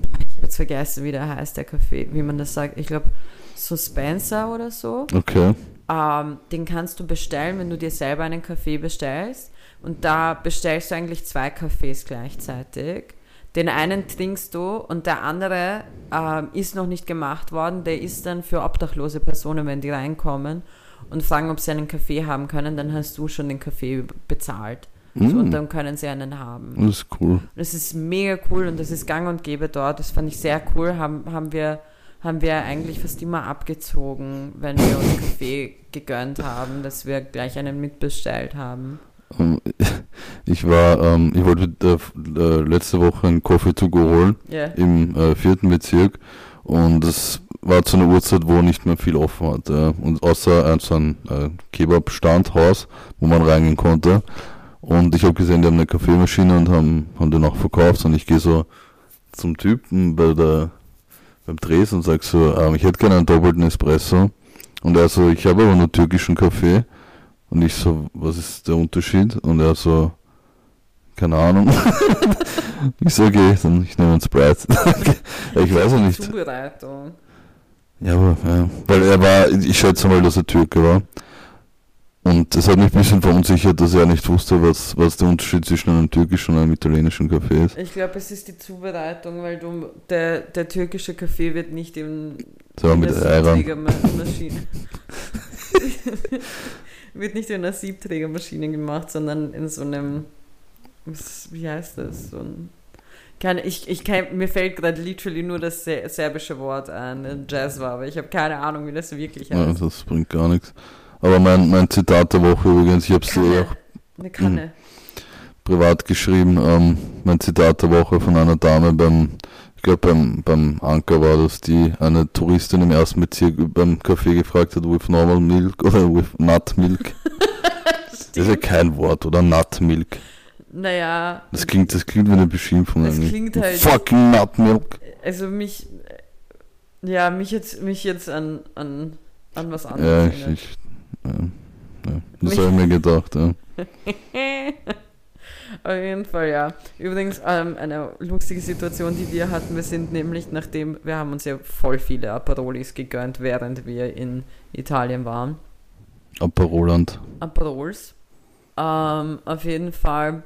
habe jetzt vergessen, wie der heißt, der Kaffee, wie man das sagt. Ich glaube, Suspenser oder so. Okay. Ähm, den kannst du bestellen, wenn du dir selber einen Kaffee bestellst. Und da bestellst du eigentlich zwei Kaffees gleichzeitig. Den einen trinkst du und der andere ähm, ist noch nicht gemacht worden. Der ist dann für obdachlose Personen, wenn die reinkommen und fragen, ob sie einen Kaffee haben können, dann hast du schon den Kaffee bezahlt. So, und Mm. dann können sie einen haben. Das ist cool. Das ist mega cool und das ist gang und gäbe dort. Das fand ich sehr cool. Haben, haben, wir, haben wir eigentlich fast immer abgezogen, wenn wir uns Kaffee gegönnt haben, dass wir gleich einen mitbestellt haben. Ähm, *laughs* Ich war, ähm, ich wollte äh, äh, letzte Woche einen Coffee to go holen Ja. im äh, vierten Bezirk und es war zu einer Uhrzeit, wo nicht mehr viel offen hatte. Und außer ein, so ein äh, Kebab-Standhaus, wo man reingehen konnte. Und ich habe gesehen, die haben eine Kaffeemaschine und haben, haben den auch verkauft. Und ich gehe so zum Typen bei der, beim Dresen und sag so, ähm, ich hätte gerne einen doppelten Espresso. Und er so, ich habe aber nur türkischen Kaffee. Und ich so, was ist der Unterschied? Und er so, keine Ahnung. *laughs* ich so, okay, dann ich nehme einen Sprite. *laughs* ich weiß ja nicht. Zubereitung. Ja, aber, ja. Weil er war, ich schätze mal, dass er Türke war. Und das hat mich ein bisschen verunsichert, dass er nicht wusste, was, was der Unterschied zwischen einem türkischen und einem italienischen Kaffee ist. Ich glaube, es ist die Zubereitung, weil du, der, der türkische Kaffee wird nicht im, mit. Siebträgermaschine. *laughs* wird nicht in einer Siebträgermaschine gemacht, sondern in so einem, wie heißt das? So ein, keine, ich, ich kenn, mir fällt gerade literally nur das ser serbische Wort ein, Jazz war, aber ich habe keine Ahnung, wie das wirklich Ja, heißt. das bringt gar nichts. Aber mein, mein Zitat der Woche übrigens, ich habe es dir Kanne. auch Eine Kanne. privat geschrieben, ähm, mein Zitat der Woche von einer Dame beim Ich glaube, beim, beim Anker war das, die eine Touristin im ersten Bezirk beim Café gefragt hat, with normal milk *laughs* oder with nut milk. *laughs* das ist ja kein Wort, oder? Nut milk. Naja. Das klingt, das klingt wie eine Beschimpfung. Das eigentlich. klingt halt- Fucking nut milk. Also mich, ja, mich jetzt, mich jetzt an, an, an was Ja, anderes ich, erinnert. ich ja. Das habe ich mir gedacht, ja. *laughs* Auf jeden Fall, ja. Übrigens, ähm, eine lustige Situation, die wir hatten, wir sind nämlich, nachdem, wir haben uns ja voll viele Aperolis gegönnt, während wir in Italien waren. Aperoland. Aperols. Ähm, auf jeden Fall,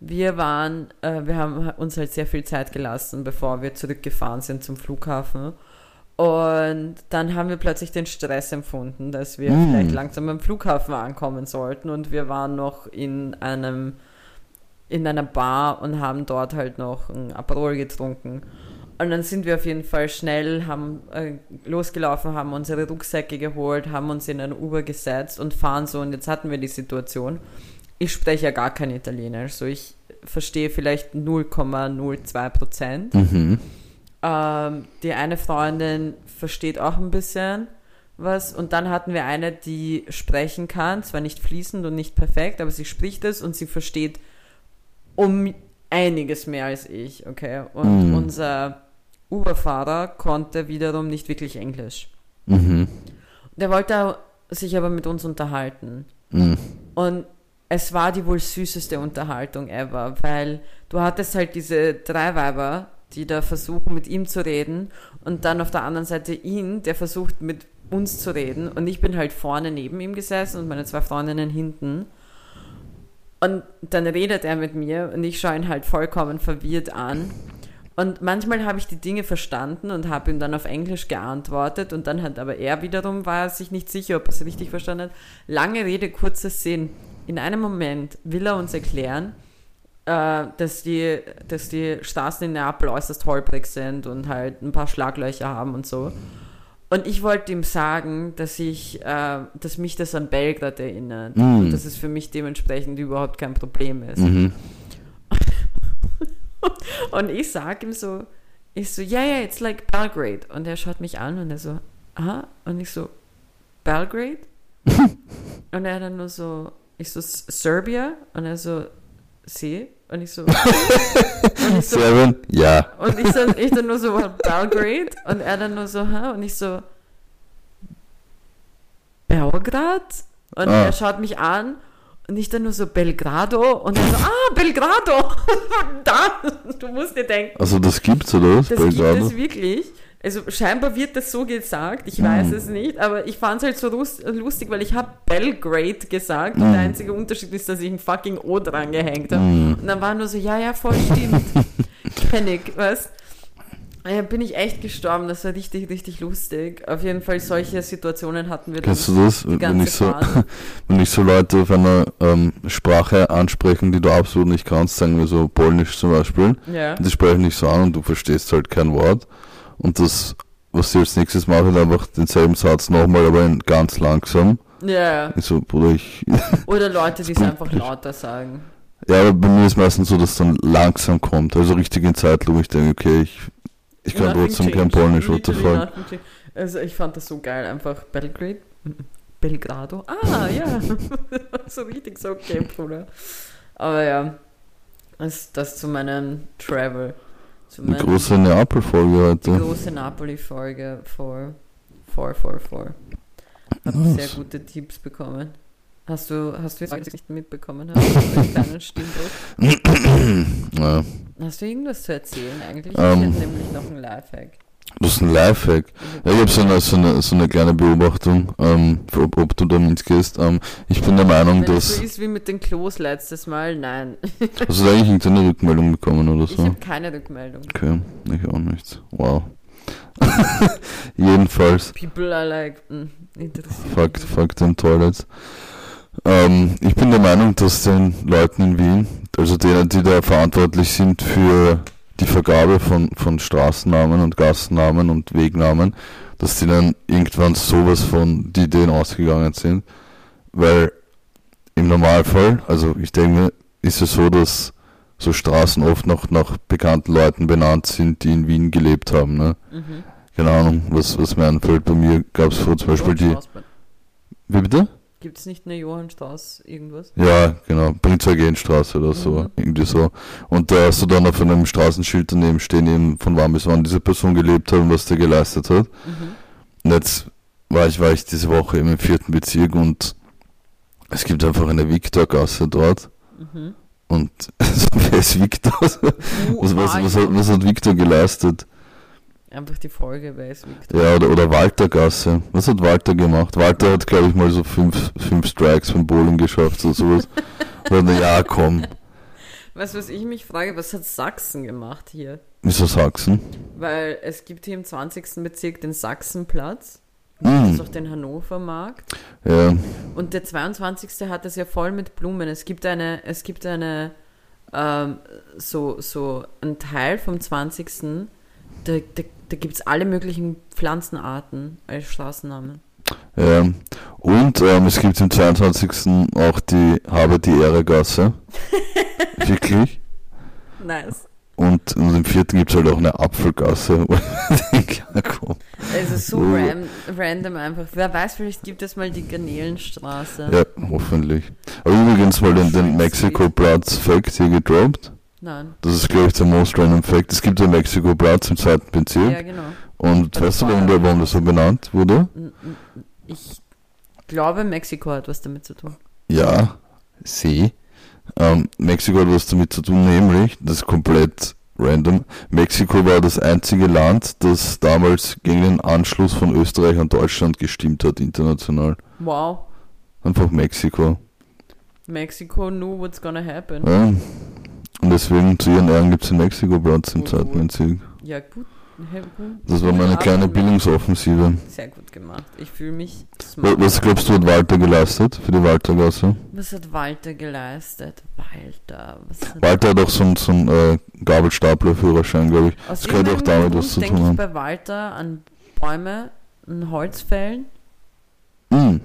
wir waren, äh, wir haben uns halt sehr viel Zeit gelassen, bevor wir zurückgefahren sind zum Flughafen. Und dann haben wir plötzlich den Stress empfunden, dass wir Mm. vielleicht langsam am Flughafen ankommen sollten. Und wir waren noch in einem in einer Bar und haben dort halt noch ein Aperol getrunken. Und dann sind wir auf jeden Fall schnell, haben äh, losgelaufen, haben unsere Rucksäcke geholt, haben uns in ein Uber gesetzt und fahren so. Und jetzt hatten wir die Situation. Ich spreche ja gar kein Italienisch, so ich verstehe vielleicht 0,02 Prozent. Mhm. Ähm, die eine Freundin versteht auch ein bisschen was. Und dann hatten wir eine, die sprechen kann, zwar nicht fließend und nicht perfekt, aber sie spricht es und sie versteht um einiges mehr als ich, okay? Und Mhm. unser Uberfahrer konnte wiederum nicht wirklich Englisch. Mhm. Der wollte sich aber mit uns unterhalten. Mhm. Und es war die wohl süßeste Unterhaltung ever, weil du hattest halt diese drei Weiber, die da versuchen, mit ihm zu reden und dann auf der anderen Seite ihn, der versucht, mit uns zu reden und ich bin halt vorne neben ihm gesessen und meine zwei Freundinnen hinten. Und dann redet er mit mir und ich schaue ihn halt vollkommen verwirrt an. Und manchmal habe ich die Dinge verstanden und habe ihm dann auf Englisch geantwortet und dann hat aber er wiederum war sich nicht sicher, ob er es richtig verstanden hat. Lange Rede, kurzer Sinn. In einem Moment will er uns erklären, äh, dass, die, dass die Straßen in Neapel äußerst holprig sind und halt ein paar Schlaglöcher haben und so. Und ich wollte ihm sagen, dass ich, äh, dass mich das an Belgrad erinnert Mm. und dass es für mich dementsprechend überhaupt kein Problem ist. Mhm. *laughs* Und ich sag ihm so, ich so, yeah, yeah, it's like Belgrade. Und er schaut mich an und er so, aha. Und ich so, Belgrade? *laughs* und er dann nur so, ich so, "S- Serbia? Und er so, sie? Und ich so, *laughs* und ich so, Seven? Ja. und ich, so, ich dann nur so, "Well, Belgrade? Und er dann nur so, hä? Und ich so, Belgrad? Und Ah. er schaut mich an und ich dann nur so, Belgrado? Und er so, ah, Belgrado! *laughs* da! Du musst dir denken, Also das gibt's, oder was? das Belgrado? gibt es wirklich. Also scheinbar wird das so gesagt, ich weiß es nicht, aber ich fand es halt so lust- lustig, weil ich habe Belgrade gesagt und der einzige Unterschied ist, dass ich ein fucking O dran gehängt habe. Und dann war nur so, ja, ja, voll stimmt. *laughs* Ich, was? Ja, bin ich echt gestorben, das war richtig, richtig lustig. Auf jeden Fall solche Situationen hatten wir Kennst du das? Wenn ich, so, *laughs* wenn ich so Leute auf einer ähm, Sprache ansprechen, die du absolut nicht kannst, sagen wir so Polnisch zum Beispiel, Ja. die sprechen nicht so an und du verstehst halt kein Wort. Und das, was sie als nächstes machen, einfach denselben Satz nochmal, aber ganz langsam. ja. Ich so, Bruder, ich. *laughs* Oder Leute, die es einfach lauter sagen. Ja, aber bei mir ist meistens so, dass dann langsam kommt. Also richtig in Zeitlupe. Ich denke, okay, ich, ich kann Nothing trotzdem kein. Polnisch, what the fuck. Also ich fand das so geil, einfach Belgrade. Belgrado? Ah, ja. *laughs* so richtig so, okay, Bruder. Aber ja, das, das zu meinem Travel. Zu Eine große Neapel-Folge die heute. große Napoli-Folge vor, vor, vor, vor. Hab Nice. sehr gute Tipps bekommen. Hast du, hast du jetzt nicht mitbekommen? Hast du einen kleinen Stimmbruch? *coughs* Ja. Hast du irgendwas zu erzählen eigentlich? Ähm. ich hätte nämlich noch einen Lifehack. Das ist ein Lifehack. Ja, ich habe so eine, so, eine, so eine kleine Beobachtung, ähm, ob, ob du da mitgehst. Ähm, ich bin der Meinung, Wenn dass. so ist wie mit den Klos letztes Mal, nein. *laughs* Hast du da eigentlich irgendeine Rückmeldung bekommen oder Ich so? habe keine Rückmeldung. Okay, ich auch nicht. Wow. *laughs* Jedenfalls, People are like, mm, interessiert. fuck, fuck den Toilets. Ähm, ich bin der Meinung, dass den Leuten in Wien, also denen, die da verantwortlich sind für die Vergabe von, von Straßennamen und Gassennamen und Wegnamen, dass die dann irgendwann sowas von die Ideen ausgegangen sind. Weil im Normalfall, also ich denke mir, ist es so, dass so Straßen oft noch nach bekannten Leuten benannt sind, die in Wien gelebt haben. Ne? Mhm. Keine Ahnung, was, was mir einfällt. Bei mir gab es vor zum Beispiel die. Wie bitte? Gibt es nicht eine Johann Strauß irgendwas? Ja, genau, Prinz Eugenstraße oder so, Mhm. irgendwie so. Und da hast du dann auf einem Straßenschild daneben stehen, eben von wann bis wann diese Person gelebt hat und was der geleistet hat. Mhm. Und jetzt war ich, war ich diese Woche eben im vierten Bezirk und es gibt einfach eine Viktorgasse dort. Mhm. Und *laughs* wer ist Viktor? Was, was, was, was, hat, was hat Viktor geleistet? Einfach die Folge, wer ist Victor? Ja, oder, oder Walter-Gasse. Was hat Walter gemacht? Walter hat, glaube ich, mal so fünf, fünf Strikes beim Bowling geschafft oder sowas. *laughs* Dann, ja, komm. Weißt du, was ich mich frage, was hat Sachsen gemacht hier? Wieso Sachsen? Weil es gibt hier im 20. Bezirk den Sachsenplatz, Mm. das ist auch den Hannovermarkt. Ja, Und der 22. hat es ja voll mit Blumen. Es gibt eine, es gibt eine, ähm, so, so ein Teil vom 20. Da, da, da gibt es alle möglichen Pflanzenarten als Straßennamen. ja. Und ähm, es gibt im 22. auch die Habe die Ehre Gasse. *laughs* Wirklich. Nice. Und, und im vierten gibt es halt auch eine Apfelgasse. *laughs* Also so Oh. ram, random einfach. Wer weiß, vielleicht gibt es mal die Garnelenstraße. Ja, hoffentlich. Aber übrigens mal den, den Mexiko-Platz Fact hier gedroppt. Nein. Das ist, glaube ich, der most random Fact. Es gibt den Mexiko-Platz im zweiten Bezirk. Ja, genau. Und Bei der weißt du, warum, der, warum das so benannt wurde? Ich glaube, Mexiko hat was damit zu tun. Ja, See. Ähm, Mexiko hat was damit zu tun, nämlich, das ist komplett random. Mexiko war das einzige Land, das damals gegen den Anschluss von Österreich an Deutschland gestimmt hat, international. Wow. Einfach Mexiko. Mexico knew what's gonna happen. Ja. Und deswegen zu ihren Ehren gibt es den Mexiko-Platz im Gut, zweiten. Bezirk. Ja, gut. Das war meine kleine. Bildungsoffensive. Sehr gut gemacht. Ich fühle mich smart. Was glaubst du, hat Walter geleistet für die Waltergasse? Was hat Walter geleistet? Walter, was hat Walter hat auch so einen so einen, äh, Gabelstapler-Führerschein, glaube ich. Aus Das könnte auch damit Grund was zu tun ich haben. bei Walter an Bäume, an Holzfällen Hm.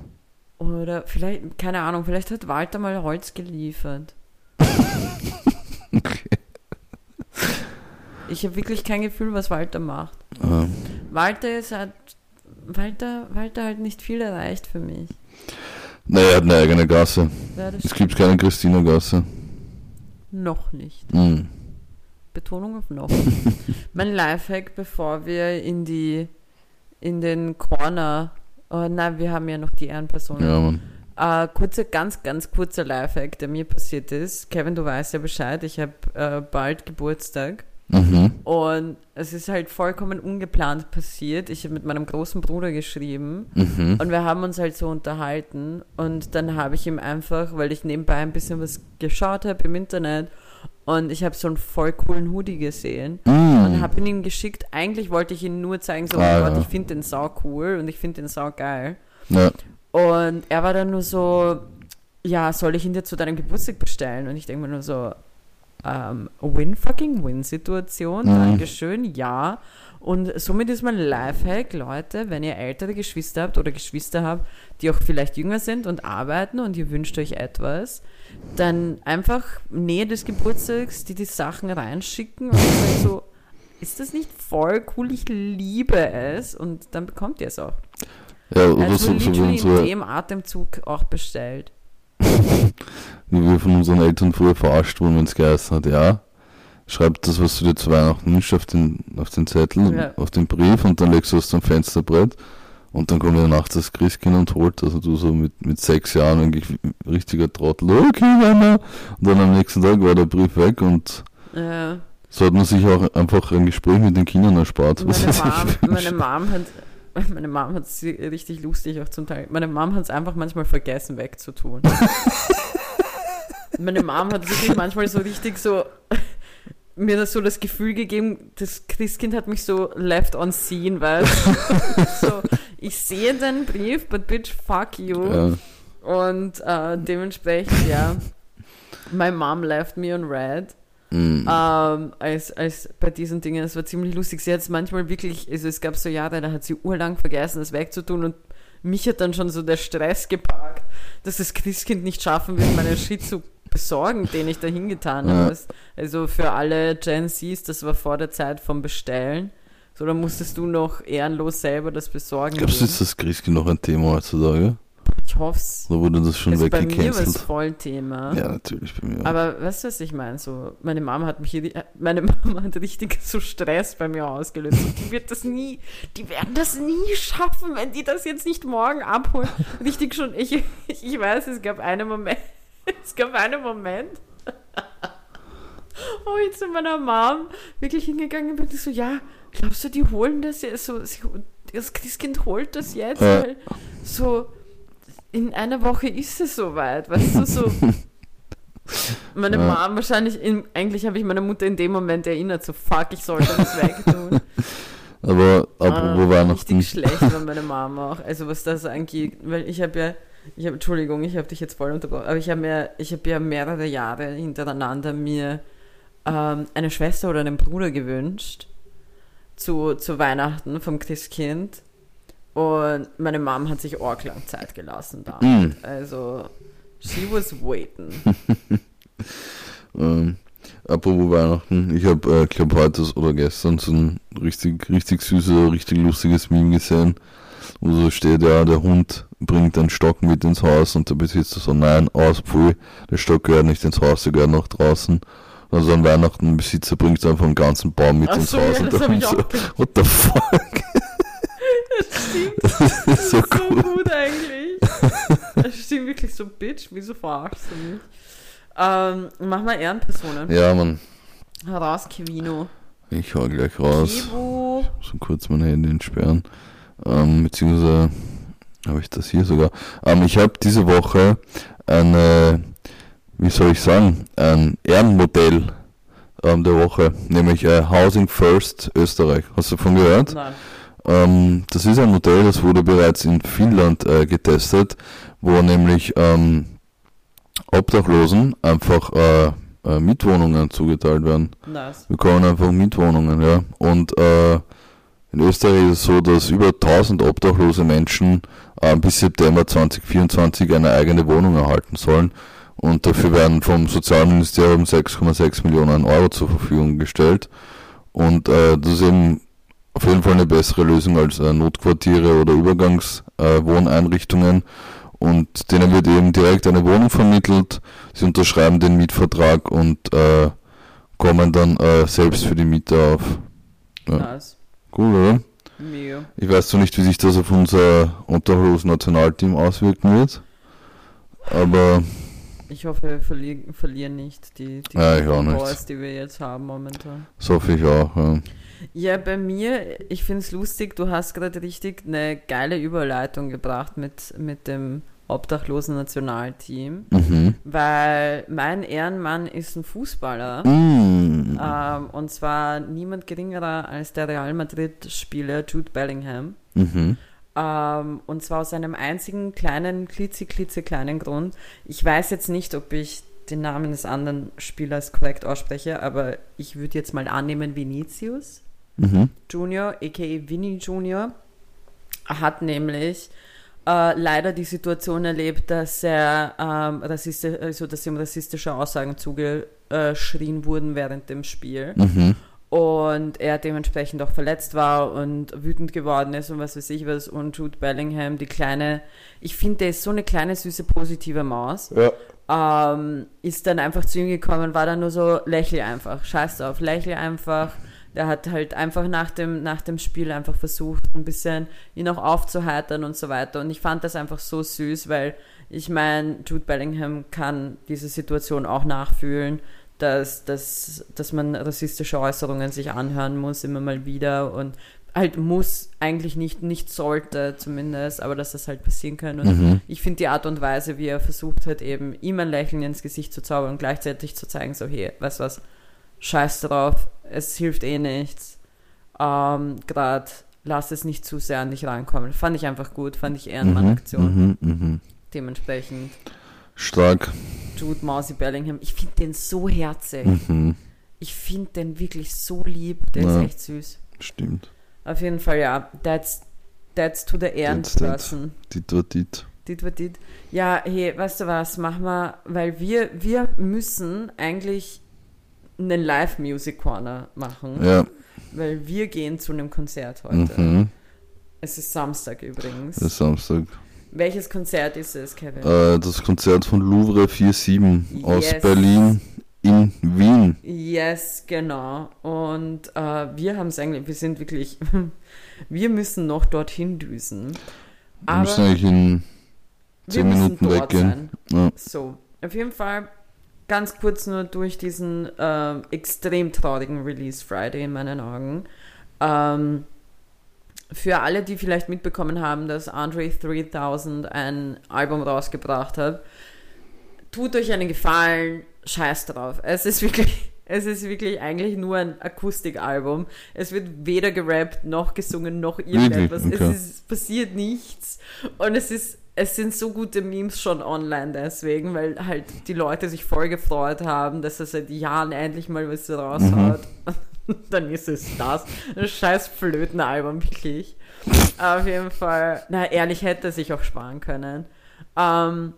oder vielleicht, keine Ahnung, vielleicht hat Walter mal Holz geliefert. *laughs* Okay. Ich habe wirklich kein Gefühl, was Walter macht. Ähm, Walter ist halt, Walter, Walter hat nicht viel erreicht für mich. naja, er hat eine eigene Gasse. Ja, Es gibt keine Christina-Gasse. noch nicht. Hm. Betonung auf noch. *laughs* mein Lifehack, bevor wir in die, in den Corner, oh nein, wir haben ja noch die Ehrenpersonen. Ja, Mann. Äh, kurzer, ganz, ganz kurzer Lifehack, der mir passiert ist. Kevin, du weißt ja Bescheid, ich habe äh, bald Geburtstag. Mhm. Und es ist halt vollkommen ungeplant passiert. Ich habe mit meinem großen Bruder geschrieben Mhm. und wir haben uns halt so unterhalten. Und dann habe ich ihm einfach, weil ich nebenbei ein bisschen was geschaut habe im Internet und ich habe so einen voll coolen Hoodie gesehen und Mhm. habe ihn ihm geschickt. Eigentlich wollte ich ihn nur zeigen, so, oh Ah, Gott, ja. ich finde den sau cool und ich finde den sau geil. Ja. Und er war dann nur so, ja, soll ich ihn dir zu deinem Geburtstag bestellen? Und ich denke mir nur so, ähm, Win-fucking-Win-Situation, Mhm. Dankeschön, ja. Und somit ist mein Lifehack, Leute, wenn ihr ältere Geschwister habt oder Geschwister habt, die auch vielleicht jünger sind und arbeiten und ihr wünscht euch etwas, dann einfach Nähe des Geburtstags, die die Sachen reinschicken und so, ist das nicht voll cool? Ich liebe es. Und dann bekommt ihr es auch. Ja, oder Also so, so wie literally in unsere, dem Atemzug auch bestellt. *laughs* wie wir von unseren Eltern früher verarscht wurden, wenn es geheißen hat, ja, schreib das, was du dir zu Weihnachten wünschst, auf den, auf den Zettel, Ja. auf den Brief und dann legst du es am Fensterbrett und dann kommt ja nachts das Christkind und holt, also du so mit, mit sechs Jahren eigentlich richtiger Trottel, okay, Mama, und dann am nächsten Tag war der Brief weg und Äh, so hat man sich auch einfach ein Gespräch mit den Kindern erspart. meine, *laughs* Mom, meine. Mom hat *laughs* meine Mom hat es richtig lustig auch zum Teil. Meine Mom hat es einfach manchmal vergessen wegzutun. meine Mom hat wirklich manchmal so richtig so *laughs* mir das so das Gefühl gegeben, das Christkind hat mich so left on scene, weil *laughs* so, ich sehe deinen Brief, but bitch, fuck you. Ja. Und äh, dementsprechend, ja, my mom left me on red. Mm. Ähm, als, als bei diesen Dingen, es war ziemlich lustig. Sie hat es manchmal wirklich, also es gab so Jahre, da hat sie urlang vergessen, das wegzutun und mich hat dann schon so der Stress gepackt, dass das Christkind nicht schaffen wird, meinen *laughs* Shit zu besorgen, den ich da hingetan Ja. habe. Also für alle Gen Zs, das war vor der Zeit vom Bestellen. So, dann musstest du noch ehrenlos selber das besorgen. Glaubst du, gehen. ist das Christkind noch ein Thema heutzutage? Ich hoff's. Oder wurde das schon Also bei mir war es weggecancelt? voll Thema. Ja, natürlich bei mir. auch. Aber weißt du, was ich meine? So, meine Mama hat mich, hier- meine *laughs* Mama hat richtig so Stress bei mir ausgelöst. Und die wird das nie, die werden das nie schaffen, wenn die das jetzt nicht morgen abholen. Richtig schon, ich, ich, ich weiß, es gab einen Moment, *laughs* es gab einen Moment, wo ich zu meiner Mom wirklich hingegangen bin, die so, ja, glaubst du, die holen das jetzt, so, sie, das Christkind holt das jetzt, Ja. weil so, in einer Woche ist es soweit, weißt du, so. *laughs* Meine Ja. Mom wahrscheinlich, in, eigentlich habe ich meine Mutter in dem Moment erinnert, so fuck, ich sollte das wegtun. *laughs* Aber apropos Ah, Weihnachten. Richtig schlecht war *laughs* meine Mama auch. Also was das angeht, weil ich habe ja, ich habe, Entschuldigung, ich habe dich jetzt voll unterbrochen, aber ich habe mir, ich habe ja mehrere Jahre hintereinander mir ähm, eine Schwester oder einen Bruder gewünscht zu, zu Weihnachten vom Christkind. Und meine Mom hat sich orglang Zeit gelassen da. Mm. Also, she was waiting. *laughs* Ähm, apropos Weihnachten, ich habe, äh, glaube heute oder gestern so ein richtig, richtig süßes, richtig lustiges Meme gesehen, wo so steht, ja, der Hund bringt einen Stock mit ins Haus und der Besitzer so, nein, aus, pfui, der Stock gehört nicht ins Haus, der gehört nach draußen. Also an Weihnachten, ein Besitzer bringt einfach einen ganzen Baum mit Ach ins so, Haus ja, und ich so, *laughs* what the fuck, Stimmt. *laughs* das ist so so cool. gut eigentlich. Das stimmt wirklich so, Bitch, wieso verarschst du mich? Ähm, mach mal Ehrenpersonen. Ja, Mann, Heraus, Kevino. ich hau gleich raus. Kivu. so kurz mein Handy entsperren. Ähm, beziehungsweise habe ich das hier sogar. Ähm, ich habe diese Woche eine, wie soll ich sagen, ein Ehrenmodell ähm, der Woche, nämlich äh, Housing First Österreich. Hast du davon gehört? Nein. Ähm, das ist ein Modell, das wurde bereits in Finnland äh, getestet, wo nämlich ähm, Obdachlosen einfach äh, äh, Mietwohnungen zugeteilt werden. Nice. Wir bekommen einfach Mietwohnungen, ja. Und äh, in Österreich ist es so, dass über 1000 obdachlose Menschen äh, bis September 2024 eine eigene Wohnung erhalten sollen. Und dafür werden vom Sozialministerium 6,6 Millionen Euro zur Verfügung gestellt. Und äh, das ist eben auf jeden Fall eine bessere Lösung als äh, Notquartiere oder Übergangswohneinrichtungen. Äh, und denen wird eben direkt eine Wohnung vermittelt. Sie unterschreiben den Mietvertrag und äh, kommen dann äh, selbst für die Miete auf. Ja. Nice. Cool, oder? Mega. Ich weiß zwar nicht, wie sich das auf unser Unterhose-Nationalteam auswirken wird, aber Ich hoffe, wir verli verlieren nicht die, die Ja. Boys, die wir jetzt haben momentan. so hoffe ich auch. Ja. Ja, bei mir, ich finde es lustig, du hast gerade richtig eine geile Überleitung gebracht mit, mit dem obdachlosen Nationalteam, Mhm. weil mein Ehrenmann ist ein Fußballer. Mm. Ähm, und zwar niemand geringerer als der Real Madrid-Spieler Jude Bellingham. Mhm. Ähm, und zwar aus einem einzigen kleinen, klitzeklitzekleinen Grund. Ich weiß jetzt nicht, ob ich den Namen des anderen Spielers korrekt ausspreche, aber ich würde jetzt mal annehmen Vinicius Mhm. Junior, aka Vinny Junior, hat nämlich äh, leider die Situation erlebt, dass er ähm, rassistisch, also dass ihm rassistische Aussagen zugeschrien wurden während dem Spiel Mhm. Und er dementsprechend auch verletzt war und wütend geworden ist und was weiß ich was und Jude Bellingham, die kleine, ich finde, der ist so eine kleine, süße, positive Maus, Ja. ähm, ist dann einfach zu ihm gekommen, war dann nur so, lächle einfach, scheiß drauf, lächle einfach. Der hat halt einfach nach dem, nach dem Spiel einfach versucht, ein bisschen ihn auch aufzuheitern und so weiter. Und ich fand das einfach so süß, weil ich meine, Jude Bellingham kann diese Situation auch nachfühlen, dass, dass, dass man rassistische Äußerungen sich anhören muss, immer mal wieder und halt muss, eigentlich nicht, nicht sollte zumindest, aber dass das halt passieren kann. Und Mhm. ich finde die Art und Weise, wie er versucht hat, eben ihm ein Lächeln ins Gesicht zu zaubern und gleichzeitig zu zeigen, so, hey, weißt du was, scheiß drauf, es hilft eh nichts. Ähm, Gerade lass es nicht zu sehr an dich rankommen. Fand ich einfach gut, fand ich Ehrenmann-Aktion. Mhm. Mhm. Dementsprechend Stark. Jude Mausi Bellingham, ich finde den so herzig. Mhm. Ich finde den wirklich so lieb, der Ja. ist echt süß. Stimmt. Auf jeden Fall, ja, that's, that's to the. Ehrenperson. Dit war dit. dit war dit. Ja, hey, weißt du was, machen wir, weil wir, wir müssen eigentlich einen Live-Music-Corner machen, Ja. weil wir gehen zu einem Konzert heute. Mhm. Es ist Samstag übrigens. Das ist Samstag. Welches Konzert ist es, Kevin? Äh, das Konzert von Louvre 47 aus Yes. Berlin in Wien. Yes, genau. Und äh, wir haben es eigentlich, wir sind wirklich, *laughs* wir müssen noch dorthin düsen. Wir Aber müssen eigentlich in wir 10 müssen Minuten weggehen. sein. Ja. So, auf jeden Fall ganz kurz nur durch diesen ähm, extrem traurigen Release Friday in meinen Augen. Ähm, für alle, die vielleicht mitbekommen haben, dass Andre 3000 ein Album rausgebracht hat, tut euch einen Gefallen, scheiß drauf. Es ist wirklich, *laughs* es ist wirklich eigentlich nur ein Akustikalbum. Es wird weder gerappt, noch gesungen, noch irgendetwas. Wirklich? Es Okay. ist, passiert nichts. Und es ist, es sind so gute Memes schon online deswegen, weil halt die Leute sich voll gefreut haben, dass er seit Jahren endlich mal was raushaut. *laughs* *laughs* Dann ist es das. Ein scheiß Flötenalbum, wirklich. Auf jeden Fall, na ehrlich, hätte sich auch sparen können. Ähm,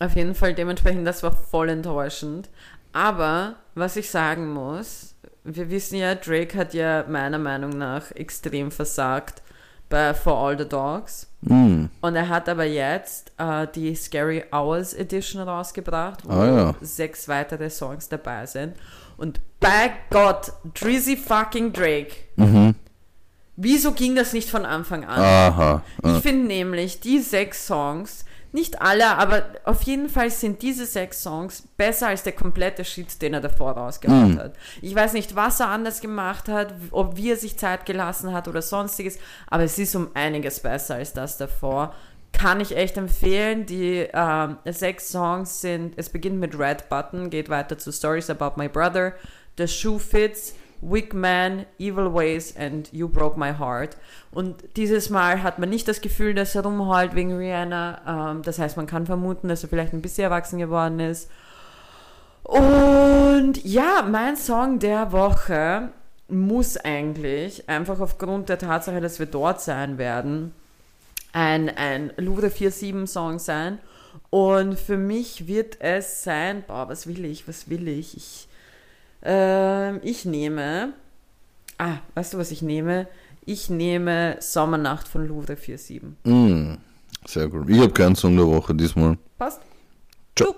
auf jeden Fall dementsprechend, das war voll enttäuschend. Aber was ich sagen muss, wir wissen ja, Drake hat ja meiner Meinung nach extrem versagt bei For All the Dogs. Mhm. Und er hat aber jetzt äh, die Scary Hours Edition rausgebracht, wo Ah, ja. sechs weitere Songs dabei sind. Und bei Gott, Drizzy fucking Drake. Mhm. Wieso ging das nicht von Anfang an? Aha. Ich finde nämlich die sechs Songs, nicht alle, aber auf jeden Fall sind diese sechs Songs besser als der komplette Shit, den er davor rausgehauen Mhm. hat. Ich weiß nicht, was er anders gemacht hat, ob wie er sich Zeit gelassen hat oder sonstiges, aber es ist um einiges besser als das davor. Kann ich echt empfehlen. Die ähm, sechs Songs sind, es beginnt mit Red Button, geht weiter zu Stories About My Brother, The Shoe Fits, Wick Man, Evil Ways and You Broke My Heart. Und dieses Mal hat man nicht das Gefühl, dass er rumheult wegen Rihanna. Ähm, das heißt, man kann vermuten, dass er vielleicht ein bisschen erwachsen geworden ist. Und ja, mein Song der Woche muss eigentlich, einfach aufgrund der Tatsache, dass wir dort sein werden, ein, ein Lude 47 Song sein. Und für mich wird es sein, boah, was will ich, was will ich? Ich, ähm, ich nehme, ah, weißt du, was ich nehme? Ich nehme Sommernacht von Louvre 47. Mhm. Sehr gut. Ich habe keinen Song der Woche diesmal. Passt? Ciao.